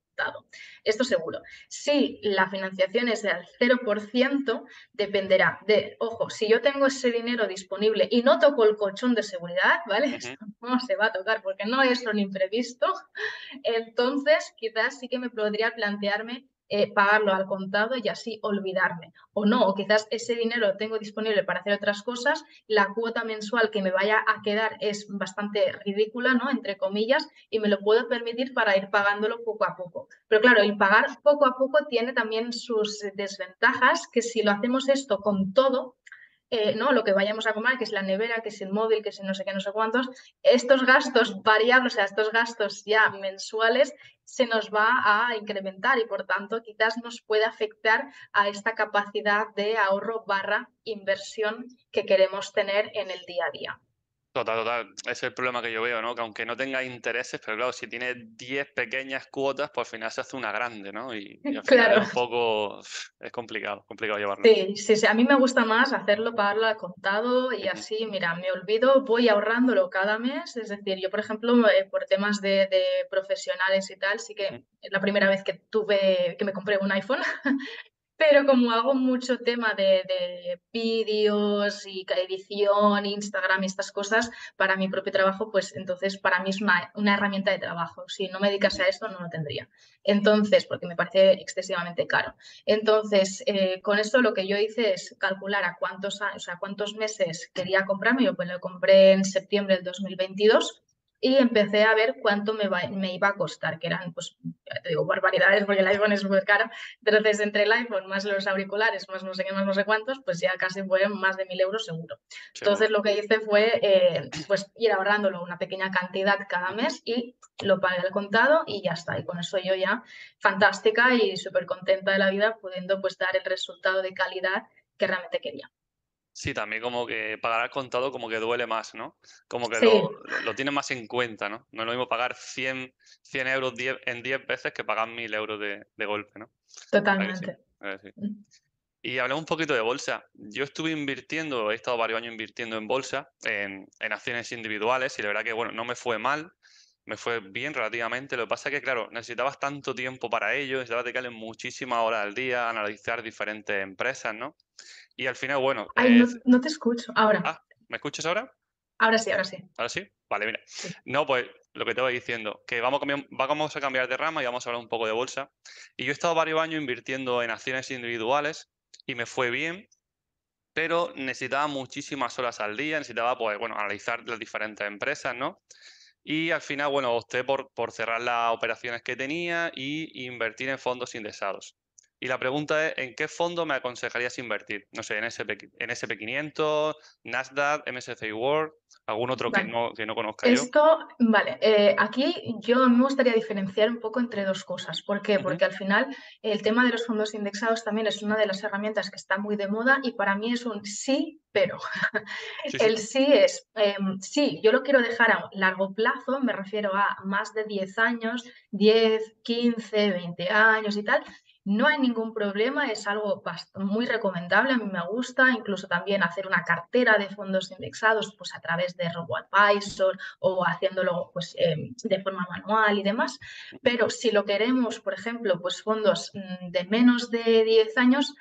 Esto seguro. Si la financiación es del 0%, dependerá de, ojo, si yo tengo ese dinero disponible y no toco el colchón de seguridad, ¿vale? Esto no se va a tocar porque no es lo imprevisto, entonces quizás sí que me podría plantearme eh, pagarlo al contado y así olvidarme. O no, o quizás ese dinero tengo disponible para hacer otras cosas, la cuota mensual que me vaya a quedar es bastante ridícula, ¿no? Entre comillas, y me lo puedo permitir para ir pagándolo poco a poco. Pero claro, el pagar poco a poco tiene también sus desventajas, que si lo hacemos esto con todo, eh, ¿no? lo que vayamos a comer, que es la nevera, que es el móvil, que es no sé qué, no sé cuántos, estos gastos variables, o sea, estos gastos ya mensuales se nos va a incrementar y por tanto quizás nos puede afectar a esta capacidad de ahorro barra inversión que queremos tener en el día a día. Total, total. Ese es el problema que yo veo, ¿no? Que aunque no tenga intereses, pero claro, si tiene 10 pequeñas cuotas, pues al final se hace una grande, ¿no? Y, al final es un poco... es complicado, complicado llevarlo. Sí, sí, sí. A mí me gusta más hacerlo, pagarlo al contado y así, mira, me olvido, voy ahorrándolo cada mes. Es decir, yo, por ejemplo, eh, por temas de, profesionales y tal, sí que la primera vez que tuve, que me compré un iPhone, pero como hago mucho tema de, vídeos y edición, Instagram y estas cosas, para mi propio trabajo, pues entonces para mí es una, herramienta de trabajo. Si no me dedicase a esto, no lo tendría. Entonces, porque me parece excesivamente caro. Entonces, eh, con esto lo que yo hice es calcular a cuántos, o sea, cuántos meses quería comprarme. Yo pues lo compré en septiembre del 2022 y empecé a ver cuánto me, me, iba a costar, que eran, pues, te digo, barbaridades porque el iPhone es muy caro. Entonces, entre el iPhone más los auriculares, más no sé qué, más no sé cuántos, pues ya casi fueron más de mil euros seguro. Entonces, lo que hice fue, eh, pues, ir ahorrándolo una pequeña cantidad cada mes y lo pagué al contado y ya está. Y con eso yo ya fantástica y súper contenta de la vida, pudiendo, pues, dar el resultado de calidad que realmente quería. Sí, también como que pagar al contado como que duele más, ¿no? Como que lo, lo tienes más en cuenta, ¿no? No es lo mismo pagar 100, 100 euros en 10 veces que pagar 1000 euros de, golpe, ¿no? Totalmente. Mm. Y hablamos un poquito de bolsa. Yo estuve invirtiendo, he estado varios años invirtiendo en bolsa, en, en acciones individuales, y la verdad que, bueno, no me fue mal, me fue bien relativamente. Lo que pasa es que, claro, necesitabas tanto tiempo para ello, necesitabas dedicarle muchísimas horas al día, analizar diferentes empresas, ¿no? Y al final, bueno. Ay, no, te escucho. Ahora. Ah, ¿me escuchas ahora? Ahora sí, ahora sí. ¿Ahora sí? Vale, mira. No, pues lo que te voy diciendo, que vamos a, vamos a cambiar de rama y vamos a hablar un poco de bolsa. Y yo he estado varios años invirtiendo en acciones individuales y me fue bien, pero necesitaba muchísimas horas al día, necesitaba, pues, bueno, analizar las diferentes empresas, ¿no? Y al final, bueno, opté por, por cerrar las operaciones que tenía y invertir en fondos indexados. Y la pregunta es, ¿en qué fondo me aconsejarías invertir? No sé, en SP, en SP500, Nasdaq, MSCI World, algún otro que, no, que no conozca Esto, vale, eh, aquí yo me gustaría diferenciar un poco entre dos cosas. ¿Por qué? Porque al final el tema de los fondos indexados también es una de las herramientas que está muy de moda y para mí es un sí, pero. el sí es, em, sí, yo lo quiero dejar a largo plazo, me refiero a más de 10 años, 10, 15, 20 años y tal, no hay ningún problema, es algo muy recomendable, a mí me gusta, incluso también hacer una cartera de fondos indexados pues, a través de RoboAdvisor o haciéndolo pues, em, de forma manual y demás. Pero si lo queremos, por ejemplo, pues fondos mm, de menos de 10 años,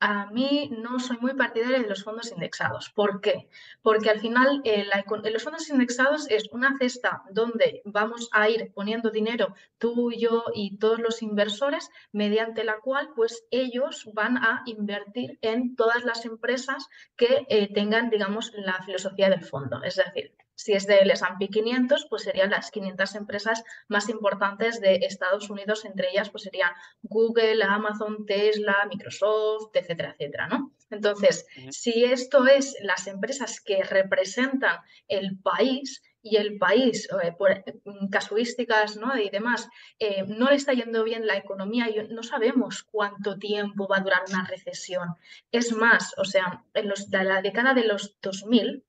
a mí no soy muy partidaria de los fondos indexados. ¿Por qué? Porque al final eh, los fondos indexados es una cesta donde vamos a ir poniendo dinero tú, yo y todos los inversores, mediante la cual pues ellos van a invertir en todas las empresas que eh, tengan, digamos, la filosofía del fondo. Es decir, si es del S&P 500, pues serían las 500 empresas más importantes de Estados Unidos, entre ellas pues serían Google, Amazon, Tesla, Microsoft, etcétera, etcétera, ¿no? Entonces, si esto es las empresas que representan el país y el país, eh, por mm, casuísticas ¿no? y demás, eh, no le está yendo bien la economía y no sabemos cuánto tiempo va a durar una recesión. Es más, o sea, en los, de la década de los 2000,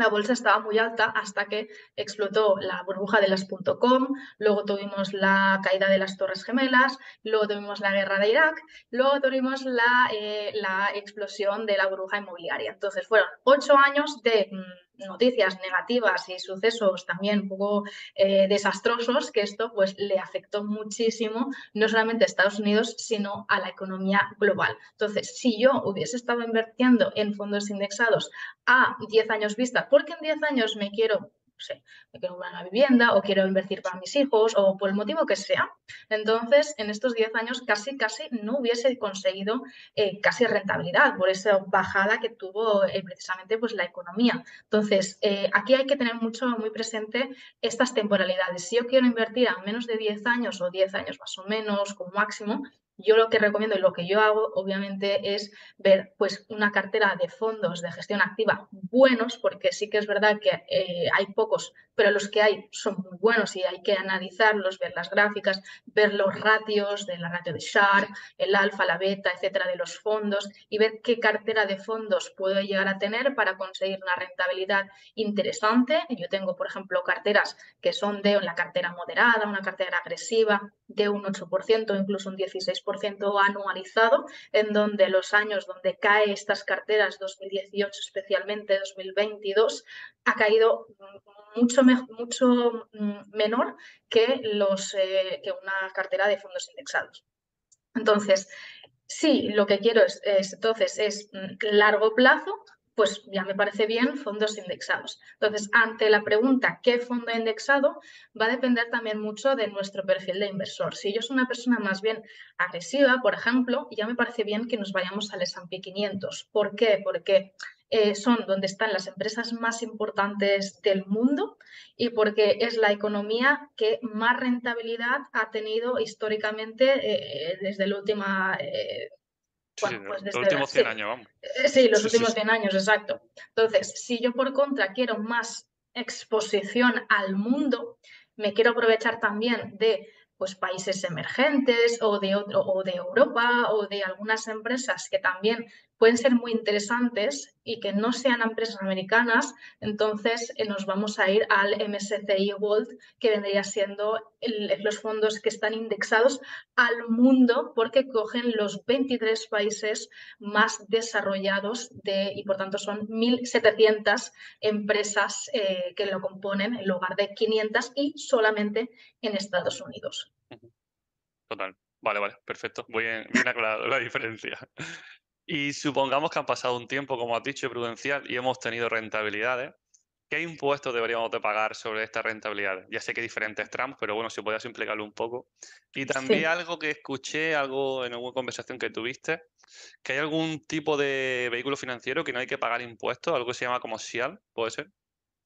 la bolsa estaba muy alta hasta que explotó la burbuja de las .com, luego tuvimos la caída de las Torres Gemelas, luego tuvimos la guerra de Irak, luego tuvimos la, eh, la explosión de la burbuja inmobiliaria. Entonces fueron ocho años de mm, noticias negativas y sucesos también un poco eh, desastrosos, que esto pues le afectó muchísimo, no solamente a Estados Unidos, sino a la economía global. Entonces, si yo hubiese estado invirtiendo en fondos indexados a 10 años vista, porque en 10 años me quiero sé, me quiero comprar una vivienda o quiero invertir para mis hijos o por el motivo que sea. Entonces, en estos 10 años casi, casi no hubiese conseguido eh, casi rentabilidad por esa bajada que tuvo eh, precisamente pues, la economía. Entonces, eh, aquí hay que tener mucho, muy presente estas temporalidades. Si yo quiero invertir a menos de 10 años o 10 años más o menos como máximo, yo lo que recomiendo y lo que yo hago, obviamente, es ver pues, una cartera de fondos de gestión activa buenos, porque sí que es verdad que eh, hay pocos, pero los que hay son muy buenos y hay que analizarlos, ver las gráficas, ver los ratios de la ratio de Sharp, el alfa, la beta, etcétera, de los fondos y ver qué cartera de fondos puedo llegar a tener para conseguir una rentabilidad interesante. Yo tengo, por ejemplo, carteras que son de la cartera moderada, una cartera agresiva, de un 8%, incluso un 16% anualizado, en donde los años donde cae estas carteras, 2018 especialmente, 2022, ha caído mucho, mucho mm, menor que, los, eh, que una cartera de fondos indexados. Entonces, sí, lo que quiero es, entonces es mm, largo plazo, pues ya me parece bien fondos indexados. Entonces, ante la pregunta ¿qué fondo indexado? va a depender también mucho de nuestro perfil de inversor. Si yo soy una persona más bien agresiva, por ejemplo, ya me parece bien que nos vayamos al S&P 500. ¿Por qué? Porque eh, son donde están las empresas más importantes del mundo y porque es la economía que más rentabilidad ha tenido históricamente eh, desde la última eh, pues los últimos 100 años, vamos. Eh, sí, los últimos 100 años, exacto. Entonces, si yo por contra quiero más exposición al mundo, me quiero aprovechar también de pues, países emergentes o de, o de Europa o de algunas empresas que también pueden ser muy interesantes y que no sean empresas americanas, entonces eh, nos vamos a ir al MSCI World, que vendría siendo los fondos que están indexados al mundo porque cogen los 23 países más desarrollados de, y por tanto son 1.700 empresas eh, que lo componen en lugar de 500 y solamente en Estados Unidos. Total. Vale, vale, perfecto. Bien, bien aclarado la diferencia. Y supongamos que han pasado un tiempo, como has dicho, prudencial y hemos tenido rentabilidades. ¿Qué impuestos deberíamos de pagar sobre estas rentabilidades? Ya sé que hay diferentes tramos, pero bueno, si podías implicarlo un poco. Y también algo que escuché, algo en alguna conversación que tuviste, que hay algún tipo de vehículo financiero que no hay que pagar impuestos, algo que se llama como SIAL, ¿puede ser?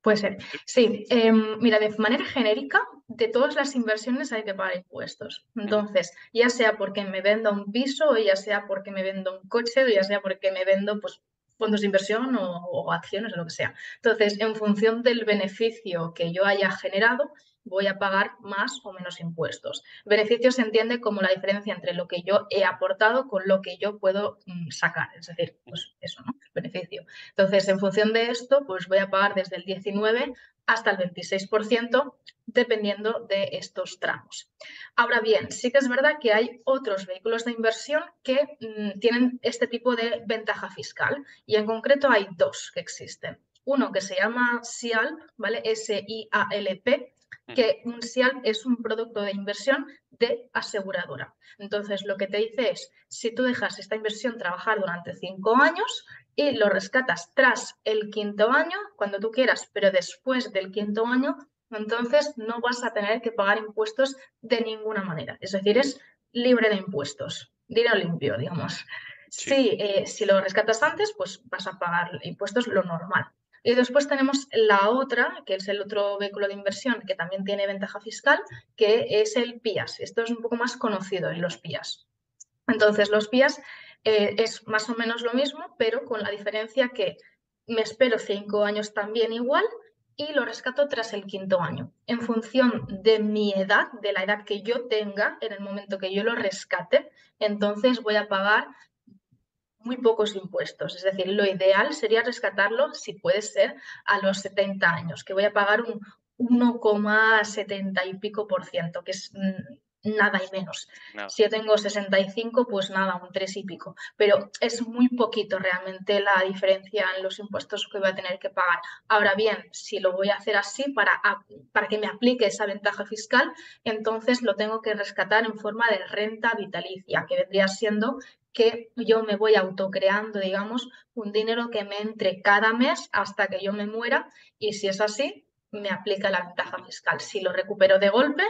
Puede ser. Sí, em, mira, de manera genérica, de todas las inversiones hay que pagar impuestos. Entonces, ya sea porque me vendo un piso, o ya sea porque me vendo un coche, o ya sea porque me vendo pues, fondos de inversión o, acciones o lo que sea. Entonces, en función del beneficio que yo haya generado, voy a pagar más o menos impuestos. Beneficio se entiende como la diferencia entre lo que yo he aportado con lo que yo puedo mm, sacar, es decir, pues eso, ¿no? Beneficio. Entonces, en función de esto, pues voy a pagar desde el 19 hasta el 26%, dependiendo de estos tramos. Ahora bien, sí que es verdad que hay otros vehículos de inversión que mm, tienen este tipo de ventaja fiscal y en concreto hay dos que existen. Uno que se llama SIALP, ¿vale? S-I-A-L-P, que un SIALP es un producto de inversión de aseguradora. Entonces, lo que te dice es, si tú dejas esta inversión trabajar durante cinco años y lo rescatas tras el quinto año, cuando tú quieras, pero después del quinto año, entonces no vas a tener que pagar impuestos de ninguna manera. Es decir, es libre de impuestos, dinero limpio, digamos. Si, eh, si lo rescatas antes, pues vas a pagar impuestos lo normal. Y después tenemos la otra, que es el otro vehículo de inversión que también tiene ventaja fiscal, que es el PIAS. Esto es un poco más conocido en los PIAS. Entonces, los PIAS eh, es más o menos lo mismo, pero con la diferencia que me espero cinco años también igual y lo rescato tras el quinto año. En función de mi edad, de la edad que yo tenga en el momento que yo lo rescate, entonces voy a pagar muy pocos impuestos. Es decir, lo ideal sería rescatarlo, si puede ser, a los 70 años, que voy a pagar un 1,70 y pico por ciento, que es mm, nada y menos. Si yo tengo 65, pues nada, un 3 y pico. Pero es muy poquito realmente la diferencia en los impuestos que voy a tener que pagar. Ahora bien, si lo voy a hacer así para, para que me aplique esa ventaja fiscal, entonces lo tengo que rescatar en forma de renta vitalicia, que vendría siendo que yo me voy autocreando, digamos, un dinero que me entre cada mes hasta que yo me muera y si es así, me aplica la ventaja fiscal. Si lo recupero de golpe,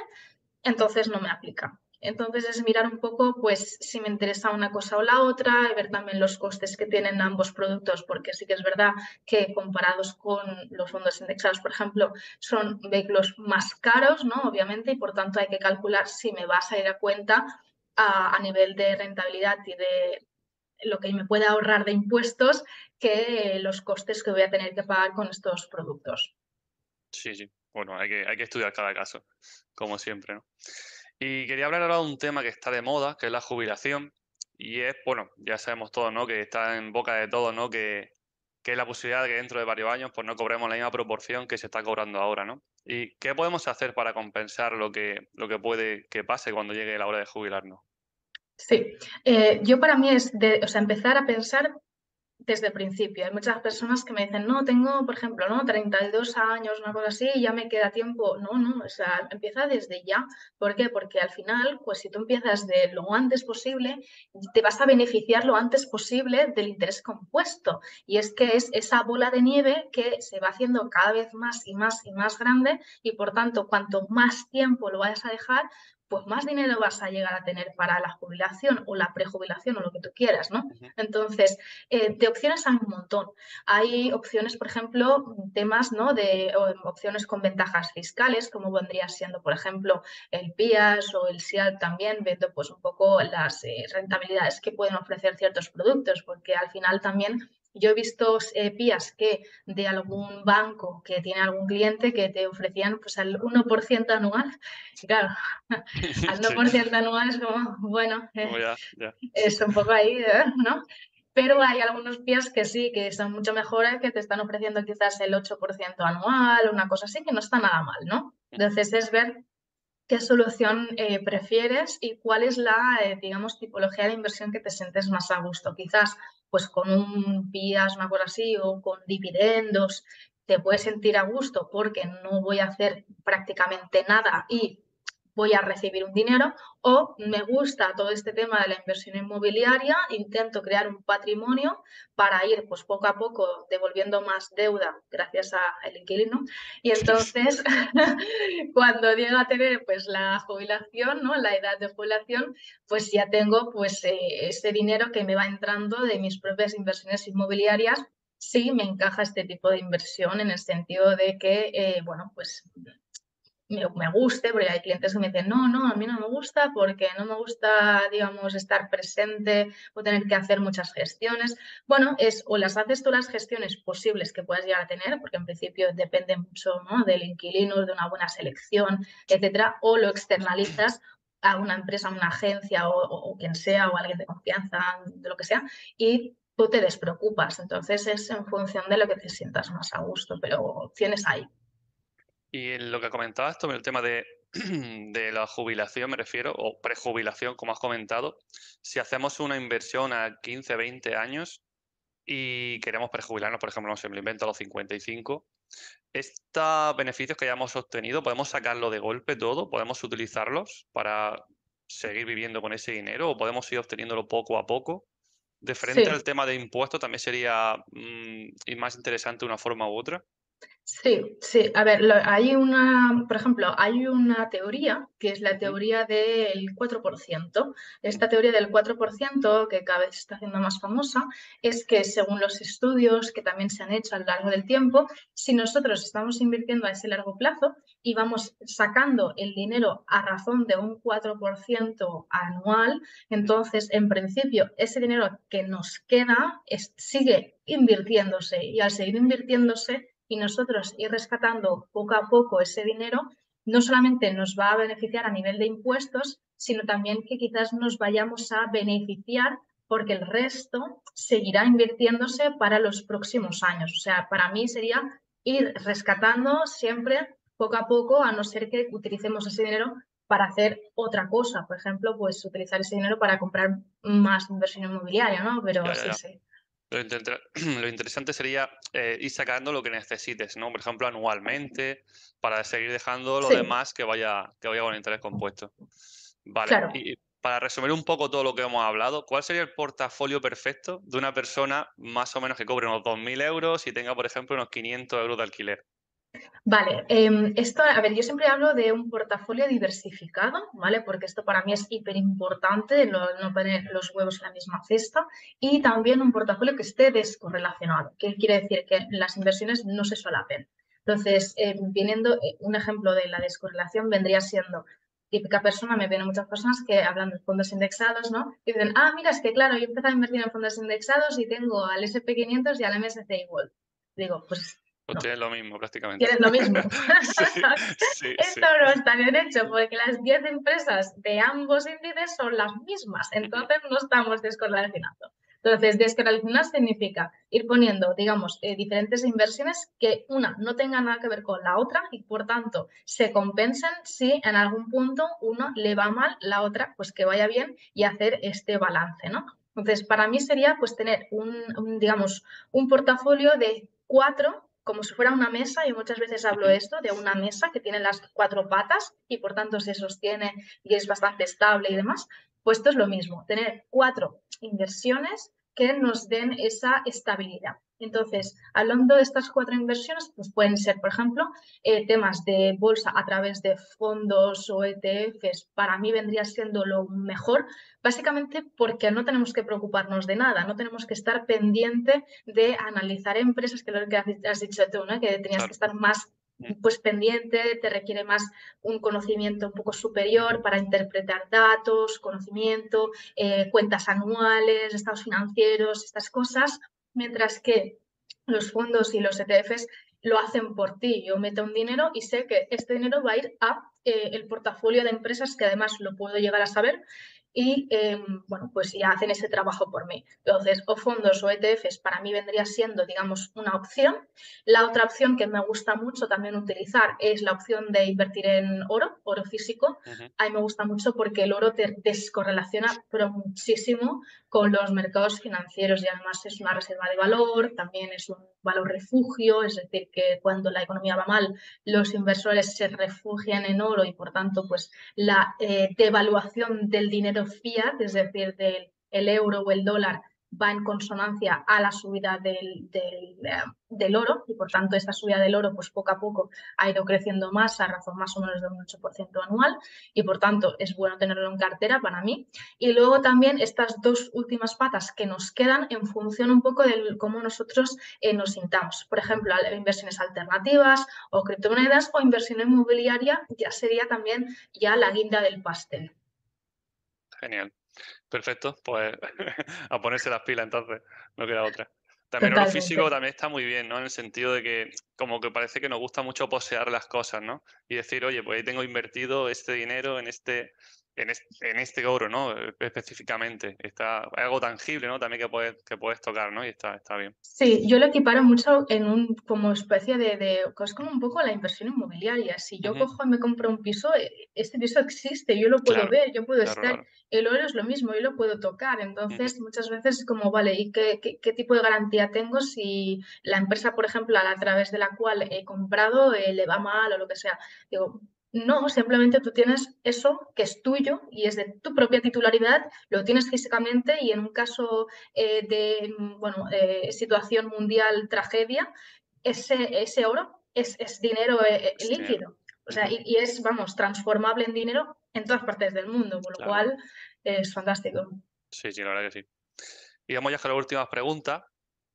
entonces no me aplica. Entonces es mirar un poco, pues, si me interesa una cosa o la otra, y ver también los costes que tienen ambos productos, porque sí que es verdad que comparados con los fondos indexados, por ejemplo, son vehículos más caros, ¿no? Obviamente, y por tanto hay que calcular si me va a salir a cuenta a, nivel de rentabilidad y de lo que me puede ahorrar de impuestos que los costes que voy a tener que pagar con estos productos. Sí, sí. Bueno, hay que, hay que estudiar cada caso, como siempre, ¿no? Y quería hablar ahora de un tema que está de moda, que es la jubilación. Y es, bueno, ya sabemos todos, ¿no? Que está en boca de todos, ¿no? Que, que es la posibilidad de que dentro de varios años pues no cobremos la misma proporción que se está cobrando ahora, ¿no? ¿Y qué podemos hacer para compensar lo que, lo que puede que pase cuando llegue la hora de jubilarnos? Sí, eh, yo para mí es de, o sea, empezar a pensar desde el principio. Hay muchas personas que me dicen, no, tengo, por ejemplo, ¿no? 32 años, una cosa así, y ya me queda tiempo. No, no, o sea, empieza desde ya. ¿Por qué? Porque al final, pues si tú empiezas de lo antes posible, te vas a beneficiar lo antes posible del interés compuesto. Y es que es esa bola de nieve que se va haciendo cada vez más y más y más grande y por tanto, cuanto más tiempo lo vayas a dejar, pues más dinero vas a llegar a tener para la jubilación o la prejubilación o lo que tú quieras, ¿no? Entonces, eh, de opciones hay un montón. Hay opciones, por ejemplo, temas, ¿no? De opciones con ventajas fiscales, como vendría siendo, por ejemplo, el PIAS o el SIAL también, viendo pues un poco las eh, rentabilidades que pueden ofrecer ciertos productos, porque al final también yo he visto eh, PIAs que de algún banco que tiene algún cliente que te ofrecían pues al 1% anual. claro, al 1% anual es como, bueno, eh, es un poco ahí, ¿eh? ¿no? Pero hay algunos PIAs que sí, que son mucho mejores, que te están ofreciendo quizás el 8% anual, una cosa así, que no está nada mal, ¿no? Entonces es ver qué solución prefieres y cuál es la, digamos, tipología de inversión que te sientes más a gusto. Quizás pues con un PIAS, una cosa así, o con dividendos, te puedes sentir a gusto porque no voy a hacer prácticamente nada y voy a recibir un dinero o me gusta todo este tema de la inversión inmobiliaria, intento crear un patrimonio para ir pues poco a poco devolviendo más deuda gracias al inquilino. Y entonces cuando llego a tener pues la jubilación, ¿no? la edad de jubilación, pues ya tengo pues eh, ese dinero que me va entrando de mis propias inversiones inmobiliarias. Sí me encaja este tipo de inversión en el sentido de que, eh, bueno, pues me, guste, porque hay clientes que me dicen, no, no, a mí no me gusta porque no me gusta, digamos, estar presente o tener que hacer muchas gestiones. Bueno, es o las haces tú las gestiones posibles que puedas llegar a tener, porque en principio depende mucho del inquilino, de una buena selección, etcétera, o lo externalizas a una empresa, a una agencia o, quien sea, o alguien de confianza, de lo que sea, y tú te despreocupas. Entonces es en función de lo que te sientas más a gusto, pero tienes ahí. Y en lo que comentabas sobre el tema de, de, la jubilación, me refiero, o prejubilación, como has comentado, si hacemos una inversión a 15, 20 años y queremos prejubilarnos, por ejemplo, no sé, me lo invento a los 55, estos beneficios que hayamos obtenido, ¿podemos sacarlo de golpe todo? ¿Podemos utilizarlos para seguir viviendo con ese dinero o podemos ir obteniendo poco a poco? De frente al tema de impuestos, también sería mm, más interesante una forma u otra. Sí, sí. A ver, hay una, por ejemplo, hay una teoría que es la teoría del 4%. Esta teoría del 4%, que cada vez se está haciendo más famosa, es que según los estudios que también se han hecho a lo largo del tiempo, si nosotros estamos invirtiendo a ese largo plazo y vamos sacando el dinero a razón de un 4% anual, entonces, en principio, ese dinero que nos queda sigue invirtiéndose y al seguir invirtiéndose, y nosotros ir rescatando poco a poco ese dinero, no solamente nos va a beneficiar a nivel de impuestos, sino también que quizás nos vayamos a beneficiar porque el resto seguirá invirtiéndose para los próximos años. O sea, para mí sería ir rescatando siempre poco a poco, a no ser que utilicemos ese dinero para hacer otra cosa. Por ejemplo, pues utilizar ese dinero para comprar más inversión inmobiliaria, ¿no? Pero sí, sí. Lo, interesante sería eh, ir sacando lo que necesites, ¿no? Por ejemplo, anualmente, para seguir dejando lo demás que vaya, que vaya con interés compuesto. Vale. Y para resumir un poco todo lo que hemos hablado, ¿cuál sería el portafolio perfecto de una persona más o menos que cobre unos 2.000 euros y tenga, por ejemplo, unos 500 euros de alquiler? Vale, em, esto, a ver, yo siempre hablo de un portafolio diversificado, ¿vale? Porque esto para mí es hiper importante, no, poner los huevos en la misma cesta, y también un portafolio que esté descorrelacionado, que quiere decir que las inversiones no se solapen. Entonces, eh, viniendo eh, un ejemplo de la descorrelación vendría siendo típica persona, me vienen muchas personas que hablan de fondos indexados, ¿no? Y dicen, ah, mira, es que claro, yo empecé a invertir en fondos indexados y tengo al SP500 y al MSC igual. Digo, pues pues tienes lo mismo prácticamente. Tienes lo mismo. Esto no está bien hecho porque las 10 empresas de ambos índices son las mismas, entonces no estamos descorrelacionando. Entonces, descorrelacionar significa ir poniendo, digamos, eh, diferentes inversiones que una no tenga nada que ver con la otra y por tanto se compensen si en algún punto uno le va mal, la otra pues que vaya bien y hacer este balance, ¿no? Entonces, para mí sería pues tener un digamos, un portafolio de cuatro como si fuera una mesa, y muchas veces hablo esto, de una mesa que tiene las cuatro patas y por tanto se sostiene y es bastante estable y demás, pues esto es lo mismo, tener cuatro inversiones que nos den esa estabilidad. Entonces, hablando de estas cuatro inversiones, pues pueden ser, por ejemplo, eh, temas de bolsa a través de fondos o ETFs. Para mí vendría siendo lo mejor, básicamente porque no tenemos que preocuparnos de nada, no tenemos que estar pendiente de analizar empresas, que es lo que has dicho tú, ¿no? que tenías que estar más mm. pues pendiente, te requiere más un conocimiento un poco superior para interpretar datos, conocimiento, eh, cuentas anuales, estados financieros, estas cosas mientras que los fondos y los ETFs lo hacen por ti. Yo meto un dinero y sé que este dinero va a ir a eh, el portafolio de empresas que además lo puedo llegar a saber y em, bueno, pues ya hacen ese trabajo por mí. Entonces, o fondos o ETFs para mí vendría siendo, digamos, una opción. La otra opción que me gusta mucho también utilizar es la opción de invertir en oro, oro físico. A mí me gusta mucho porque el oro te descorrelaciona pero muchísimo con los mercados financieros y además es una reserva de valor, también es un valor refugio, es decir, que cuando la economía va mal, los inversores se refugian en oro y por tanto, pues la eh, devaluación del dinero fiat, es decir, del el euro o el dólar, va en consonancia a la subida del, del, oro y por tanto esta subida del oro pues poco a poco ha ido creciendo más a razón más o menos de un 8% anual y por tanto es bueno tenerlo en cartera para mí. Y luego también estas dos últimas patas que nos quedan en función un poco de cómo nosotros eh, nos sintamos. Por ejemplo, inversiones alternativas o criptomonedas o inversión inmobiliaria ya sería también ya la guinda del pastel. Genial. Perfecto, pues a ponerse las pilas entonces, no queda otra. También lo físico también está muy bien, ¿no? En el sentido de que como que parece que nos gusta mucho posear las cosas, ¿no? Y decir, oye, pues ahí tengo invertido este dinero en este, en este, en este oro, ¿no? Eh, específicamente. Está algo tangible, ¿no? También que puedes, que puedes tocar, ¿no? Y está, está bien. Sí, yo lo equiparo mucho en un como especie de, de es como un poco la inversión inmobiliaria. Si yo cojo y me compro un piso, eh, este piso existe, yo lo puedo ver, yo puedo estar. El oro es lo mismo, yo lo puedo tocar. Entonces, muchas veces es como, vale, ¿y qué, qué, tipo de garantía tengo si la empresa, por ejemplo, a, través de la cual he comprado eh, le va mal o lo que sea? Digo, no, simplemente tú tienes eso que es tuyo y es de tu propia titularidad, lo tienes físicamente y en un caso eh, de bueno, eh, situación mundial, tragedia, ese, ese oro es, dinero eh, líquido. O sea, y, es, vamos, transformable en dinero en todas partes del mundo, con lo cual es fantástico. Sí, sí, la verdad que sí. Y vamos ya a la última pregunta.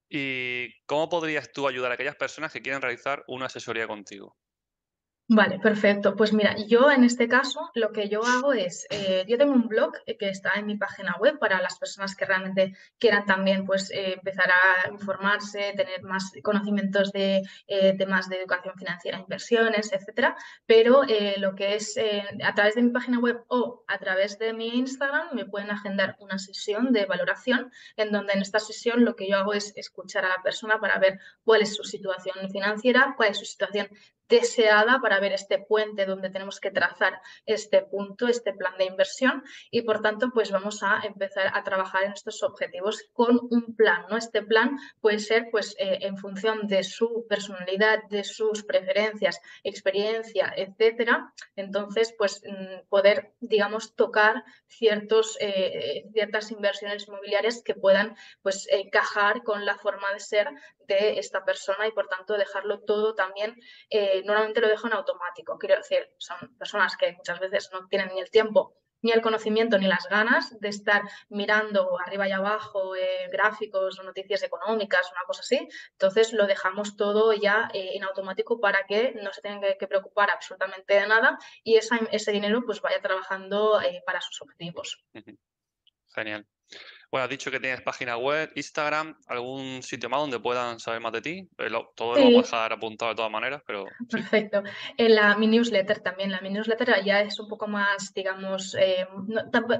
¿Y cómo podrías tú ayudar a aquellas personas que quieren realizar una asesoría contigo? Vale, perfecto. Pues mira, yo en este caso lo que yo hago es, eh, yo tengo un blog que está en mi página web para las personas que realmente quieran también pues eh, empezar a informarse, tener más conocimientos de eh, temas de educación financiera, inversiones, etcétera. Pero lo que es a través de mi página web o a través de mi Instagram me pueden agendar una sesión de valoración en donde en esta sesión lo que yo hago es escuchar a la persona para ver cuál es su situación financiera, cuál es su situación deseada para ver este puente donde tenemos que trazar este punto, este plan de inversión y por tanto pues vamos a empezar a trabajar en estos objetivos con un plan, ¿no? Este plan puede ser pues eh, en función de su personalidad, de sus preferencias, experiencia, etcétera. Entonces pues mm, poder digamos tocar ciertos, eh, ciertas inversiones inmobiliarias que puedan pues encajar con la forma de ser de esta persona y por tanto dejarlo todo también eh, normalmente lo dejo en automático. Quiero decir, son personas que muchas veces no tienen ni el tiempo ni el conocimiento ni las ganas de estar mirando arriba y abajo eh, gráficos o noticias económicas, una cosa así. Entonces lo dejamos todo ya eh, en automático para que no se tengan que, preocupar absolutamente de nada y ese dinero pues vaya trabajando para sus objetivos. Genial. Bueno, has dicho que tienes página web, Instagram, algún sitio más donde puedan saber más de ti. Eh, todo lo vamos a dejar apuntado de todas maneras, pero. Perfecto. En la, mi newsletter también. La mi newsletter ya es un poco más, digamos, eh,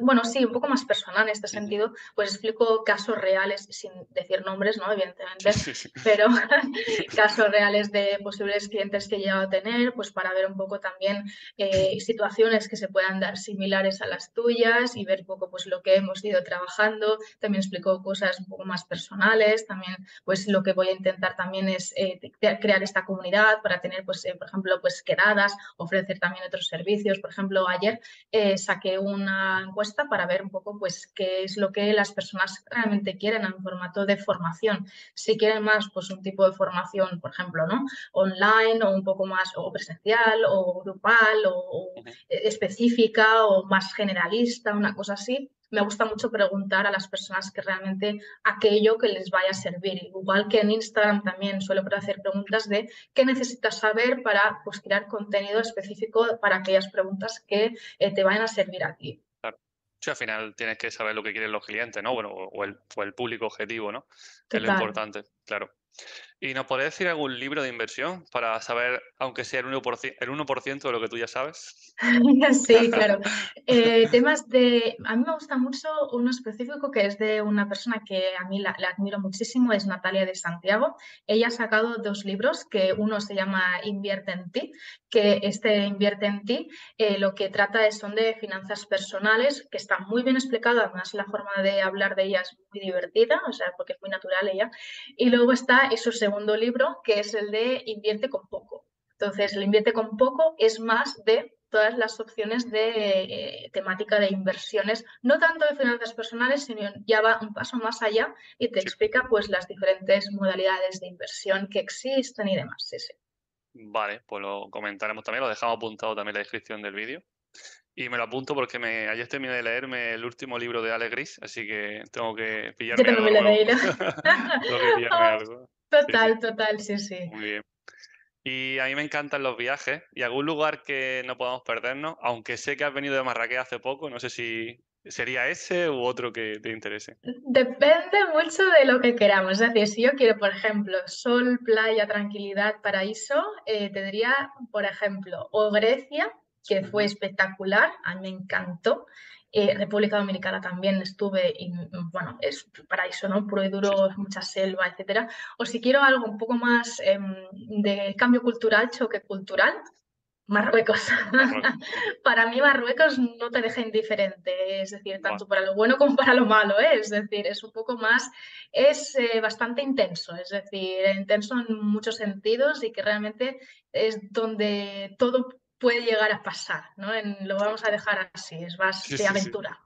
bueno, sí, un poco más personal en este sentido. Pues explico casos reales, sin decir nombres, ¿no? Evidentemente, pero casos reales de posibles clientes que he llegado a tener, pues para ver un poco también eh, situaciones que se puedan dar similares a las tuyas y ver un poco pues lo que hemos ido trabajando también explico cosas un poco más personales, también pues lo que voy a intentar también es eh, crear esta comunidad para tener pues eh, por ejemplo pues quedadas, ofrecer también otros servicios, por ejemplo ayer eh, saqué una encuesta para ver un poco pues qué es lo que las personas realmente quieren en formato de formación, si quieren más pues un tipo de formación por ejemplo no online o un poco más o presencial o grupal o específica o más generalista, una cosa así, me gusta mucho preguntar a las personas que realmente aquello que les vaya a servir. Igual que en Instagram también suelo hacer preguntas de qué necesitas saber para pues, crear contenido específico para aquellas preguntas que eh, te vayan a servir a ti. Claro. Sí, al final tienes que saber lo que quieren los clientes, ¿no? Bueno, o el, o el público objetivo, ¿no? Es lo importante, claro. ¿Y nos podrías decir algún libro de inversión para saber, aunque sea el 1%, el 1 de lo que tú ya sabes? sí, claro. Eh, temas de... A mí me gusta mucho uno específico que es de una persona que a mí la, admiro muchísimo, es Natalia de Santiago. Ella ha sacado dos libros, que uno se llama Invierte en ti, que este Invierte en ti eh, lo que trata es, son de finanzas personales, que está muy bien explicado, además la forma de hablar de ella es muy divertida, o sea, porque es muy natural ella. Y luego está eso segundo libro, que es el de Invierte con poco. Entonces, el invierte con poco es más de todas las opciones de eh, temática de inversiones, no tanto de finanzas personales, sino ya va un paso más allá y te explica pues las diferentes modalidades de inversión que existen y demás. Sí, sí. Vale, pues lo comentaremos también, lo dejamos apuntado también en la descripción del vídeo. Y me lo apunto porque me, ayer terminé de leerme el último libro de Alex Gris, así que tengo que pillarme Yo algo. Lo tengo que pillarme algo. Total, total, sí, sí. Muy bien. Y a mí me encantan los viajes y algún lugar que no podamos perdernos, aunque sé que has venido de Marrakech hace poco, no sé si sería ese u otro que te interese. Depende mucho de lo que queramos. Es decir, si yo quiero, por ejemplo, sol, playa, tranquilidad, paraíso, eh, te diría, por ejemplo, o Grecia, que fue espectacular, a mí me encantó. Eh, República Dominicana también estuve, y, bueno, es paraíso, ¿no? Puro y duro, mucha selva, etcétera. O si quiero algo un poco más em, de cambio cultural, choque cultural, Marruecos. para mí Marruecos no te deja indiferente, es decir, tanto para lo bueno como para lo malo, ¿eh? es decir, es un poco más, es eh, bastante intenso, es decir, intenso en muchos sentidos y que realmente es donde todo puede llegar a pasar, ¿no? lo vamos a dejar así, es más de aventura.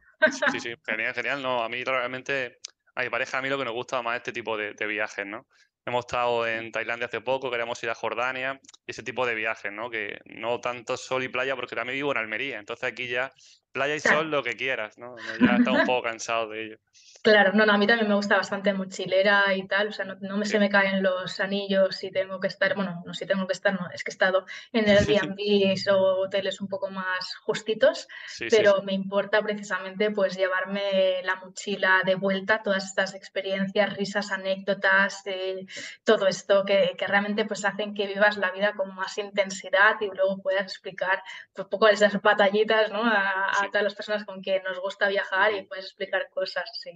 Sí. sí, genial, genial. No, a mí realmente, a mi pareja, a mí lo que nos gusta más este tipo de, viajes, ¿no? Hemos estado en Tailandia hace poco, queremos ir a Jordania, ese tipo de viajes, ¿no? Que no tanto sol y playa, porque también vivo en Almería, entonces aquí ya playa y sol lo que quieras, ¿no? Ya estamos un poco cansados de ello. Claro, no, no, a mí también me gusta bastante mochilera y tal, o sea, no, me se me caen los anillos si tengo que estar, bueno, no si tengo que estar, no, es que he estado en el Airbnb o hoteles un poco más justitos, pero me importa precisamente pues llevarme la mochila de vuelta, todas estas experiencias, risas, anécdotas, eh, todo esto que, que, realmente pues hacen que vivas la vida con más intensidad y luego puedas explicar pues, un poco esas batallitas, ¿no? A, a todas las personas con quien nos gusta viajar y puedes explicar cosas. Sí,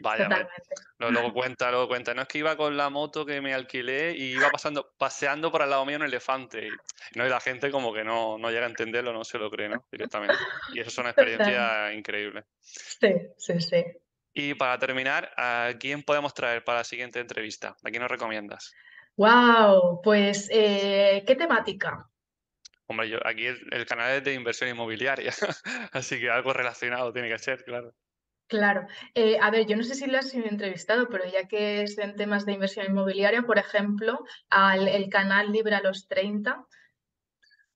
Vaya, Luego cuenta, luego cuenta. No es que iba con la moto que me alquilé y iba pasando, paseando por al lado mío un elefante. Y, ¿no? y la gente como que no, no llega a entenderlo, no se lo cree, ¿no? Directamente. Y eso es una experiencia increíble. Sí, sí, sí. Y para terminar, ¿a quién podemos traer para la siguiente entrevista? ¿A quién nos recomiendas? Wow, pues eh, ¿qué temática? Hombre, yo, aquí el, canal es de inversión inmobiliaria, así que algo relacionado tiene que ser, claro. Claro. Eh, a ver, yo no sé si lo has entrevistado, pero ya que es en temas de inversión inmobiliaria, por ejemplo, al el canal Libre a los 30,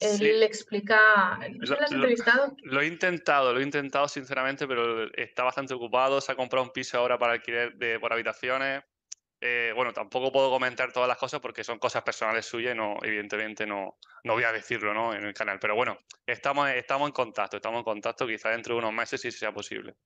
él le explica. ¿No lo, has entrevistado? Lo, he intentado, lo he intentado sinceramente, pero está bastante ocupado. Se ha comprado un piso ahora para alquiler de, por habitaciones. Eh, bueno, tampoco puedo comentar todas las cosas porque son cosas personales suyas y no, evidentemente no, no voy a decirlo ¿no? en el canal. Pero bueno, estamos, estamos en contacto, estamos en contacto, quizá dentro de unos meses si sea posible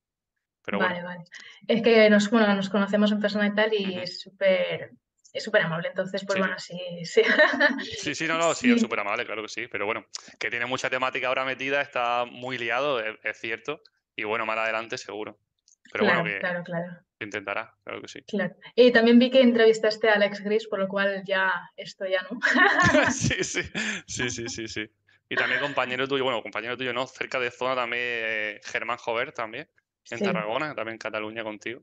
vale, vale. Es que nos, bueno, nos conocemos en persona y tal y es súper es súper amable, entonces, pues bueno, sí, sí. Sí, sí, no, no, sí, es súper amable, claro que sí, pero bueno, que tiene mucha temática ahora metida, está muy liado, es, cierto, y bueno, más adelante seguro. Pero claro, bueno, que claro, claro. Intentará, claro que sí. Claro. Y también vi que entrevistaste a Alex Gris, por lo cual ya esto ya no. sí, sí, sí, sí, sí, sí. Y también compañero tuyo, bueno, compañero tuyo no, cerca de zona también, eh, Germán Jover también en Tarragona, también en Cataluña contigo.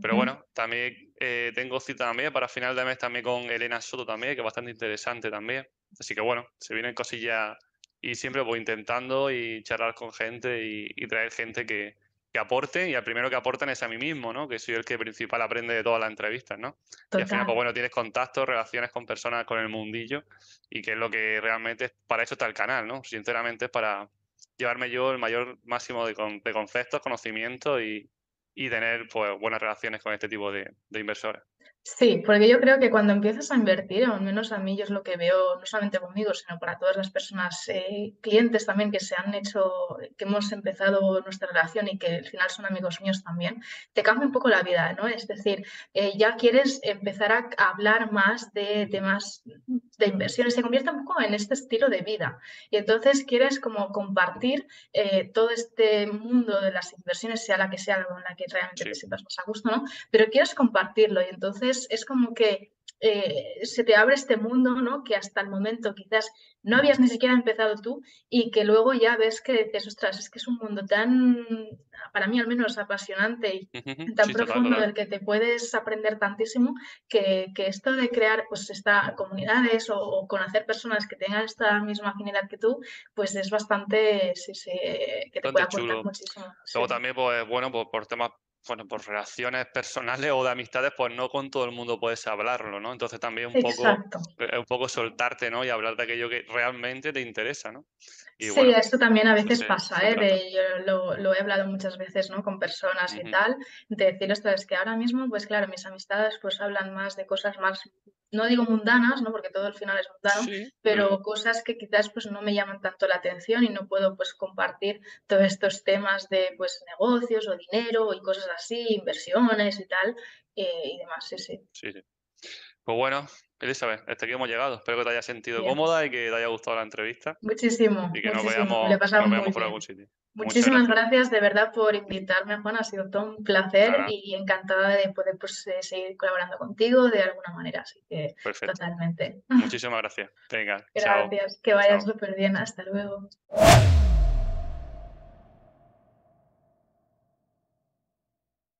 Pero bueno, también eh, tengo cita también para final de mes también con Elena Soto también, que es bastante interesante también. Así que bueno, se vienen cosillas y siempre voy intentando y charlar con gente y, traer gente que, que, aporte y al primero que aporten es a mí mismo, ¿no? Que soy el que principal aprende de todas las entrevistas, ¿no? Y al final, pues bueno, tienes contactos, relaciones con personas con el mundillo y que es lo que realmente, para eso está el canal, ¿no? Sinceramente es para, llevarme yo el mayor máximo de, de conceptos, conocimiento y, y tener pues, buenas relaciones con este tipo de, de inversores. Sí, porque yo creo que cuando empiezas a invertir, al menos a mí yo es lo que veo, no solamente conmigo, sino para todas las personas, eh, clientes también que se han hecho, que hemos empezado nuestra relación y que al final son amigos míos también, te cambia un poco la vida, ¿no? Es decir, eh, ya quieres empezar a hablar más de temas de inversiones, se convierte un poco en este estilo de vida. Y entonces quieres como compartir eh, todo este mundo de las inversiones, sea la que sea con la que realmente te sientas más a gusto, ¿no? Pero quieres compartirlo y entonces es como que eh, se te abre este mundo, ¿no? Que hasta el momento quizás no habías ni siquiera empezado tú y que luego ya ves que dices, ostras, es que es un mundo tan, para mí al menos, apasionante y tan profundo del que te puedes aprender tantísimo que, esto de crear pues esta comunidades o, conocer personas que tengan esta misma afinidad que tú, pues es bastante, sí, sí, que te puede aportar muchísimo. Luego también, pues, bueno, pues, por temas bueno, por relaciones personales o de amistades, pues no con todo el mundo puedes hablarlo, ¿no? Entonces también un poco, eh, un poco soltarte, ¿no? Y hablar de aquello que realmente te interesa, ¿no? sí, esto también a veces pasa, ¿eh? yo lo, he hablado muchas veces, ¿no? Con personas y tal, de decir, esto es que ahora mismo, pues claro, mis amistades pues hablan más de cosas más no digo mundanas, ¿no? porque todo al final es mundano, pero cosas que quizás pues, no me llaman tanto la atención y no puedo pues, compartir todos estos temas de pues, negocios o dinero y cosas así, inversiones y tal, eh, y demás, sí, sí. Sí, sí. Pues bueno, Elizabeth, hasta aquí hemos llegado. Espero que te haya sentido cómoda y que te haya gustado la entrevista. Muchísimo. Y que nos veamos, nos veamos por algún sitio. Muchísimas gracias. de verdad por invitarme, Juan. Ha sido todo un placer y encantada de poder pues, eh, seguir colaborando contigo de alguna manera. Así que totalmente. Muchísimas gracias. Venga. Gracias. Que vayas súper bien. Hasta luego.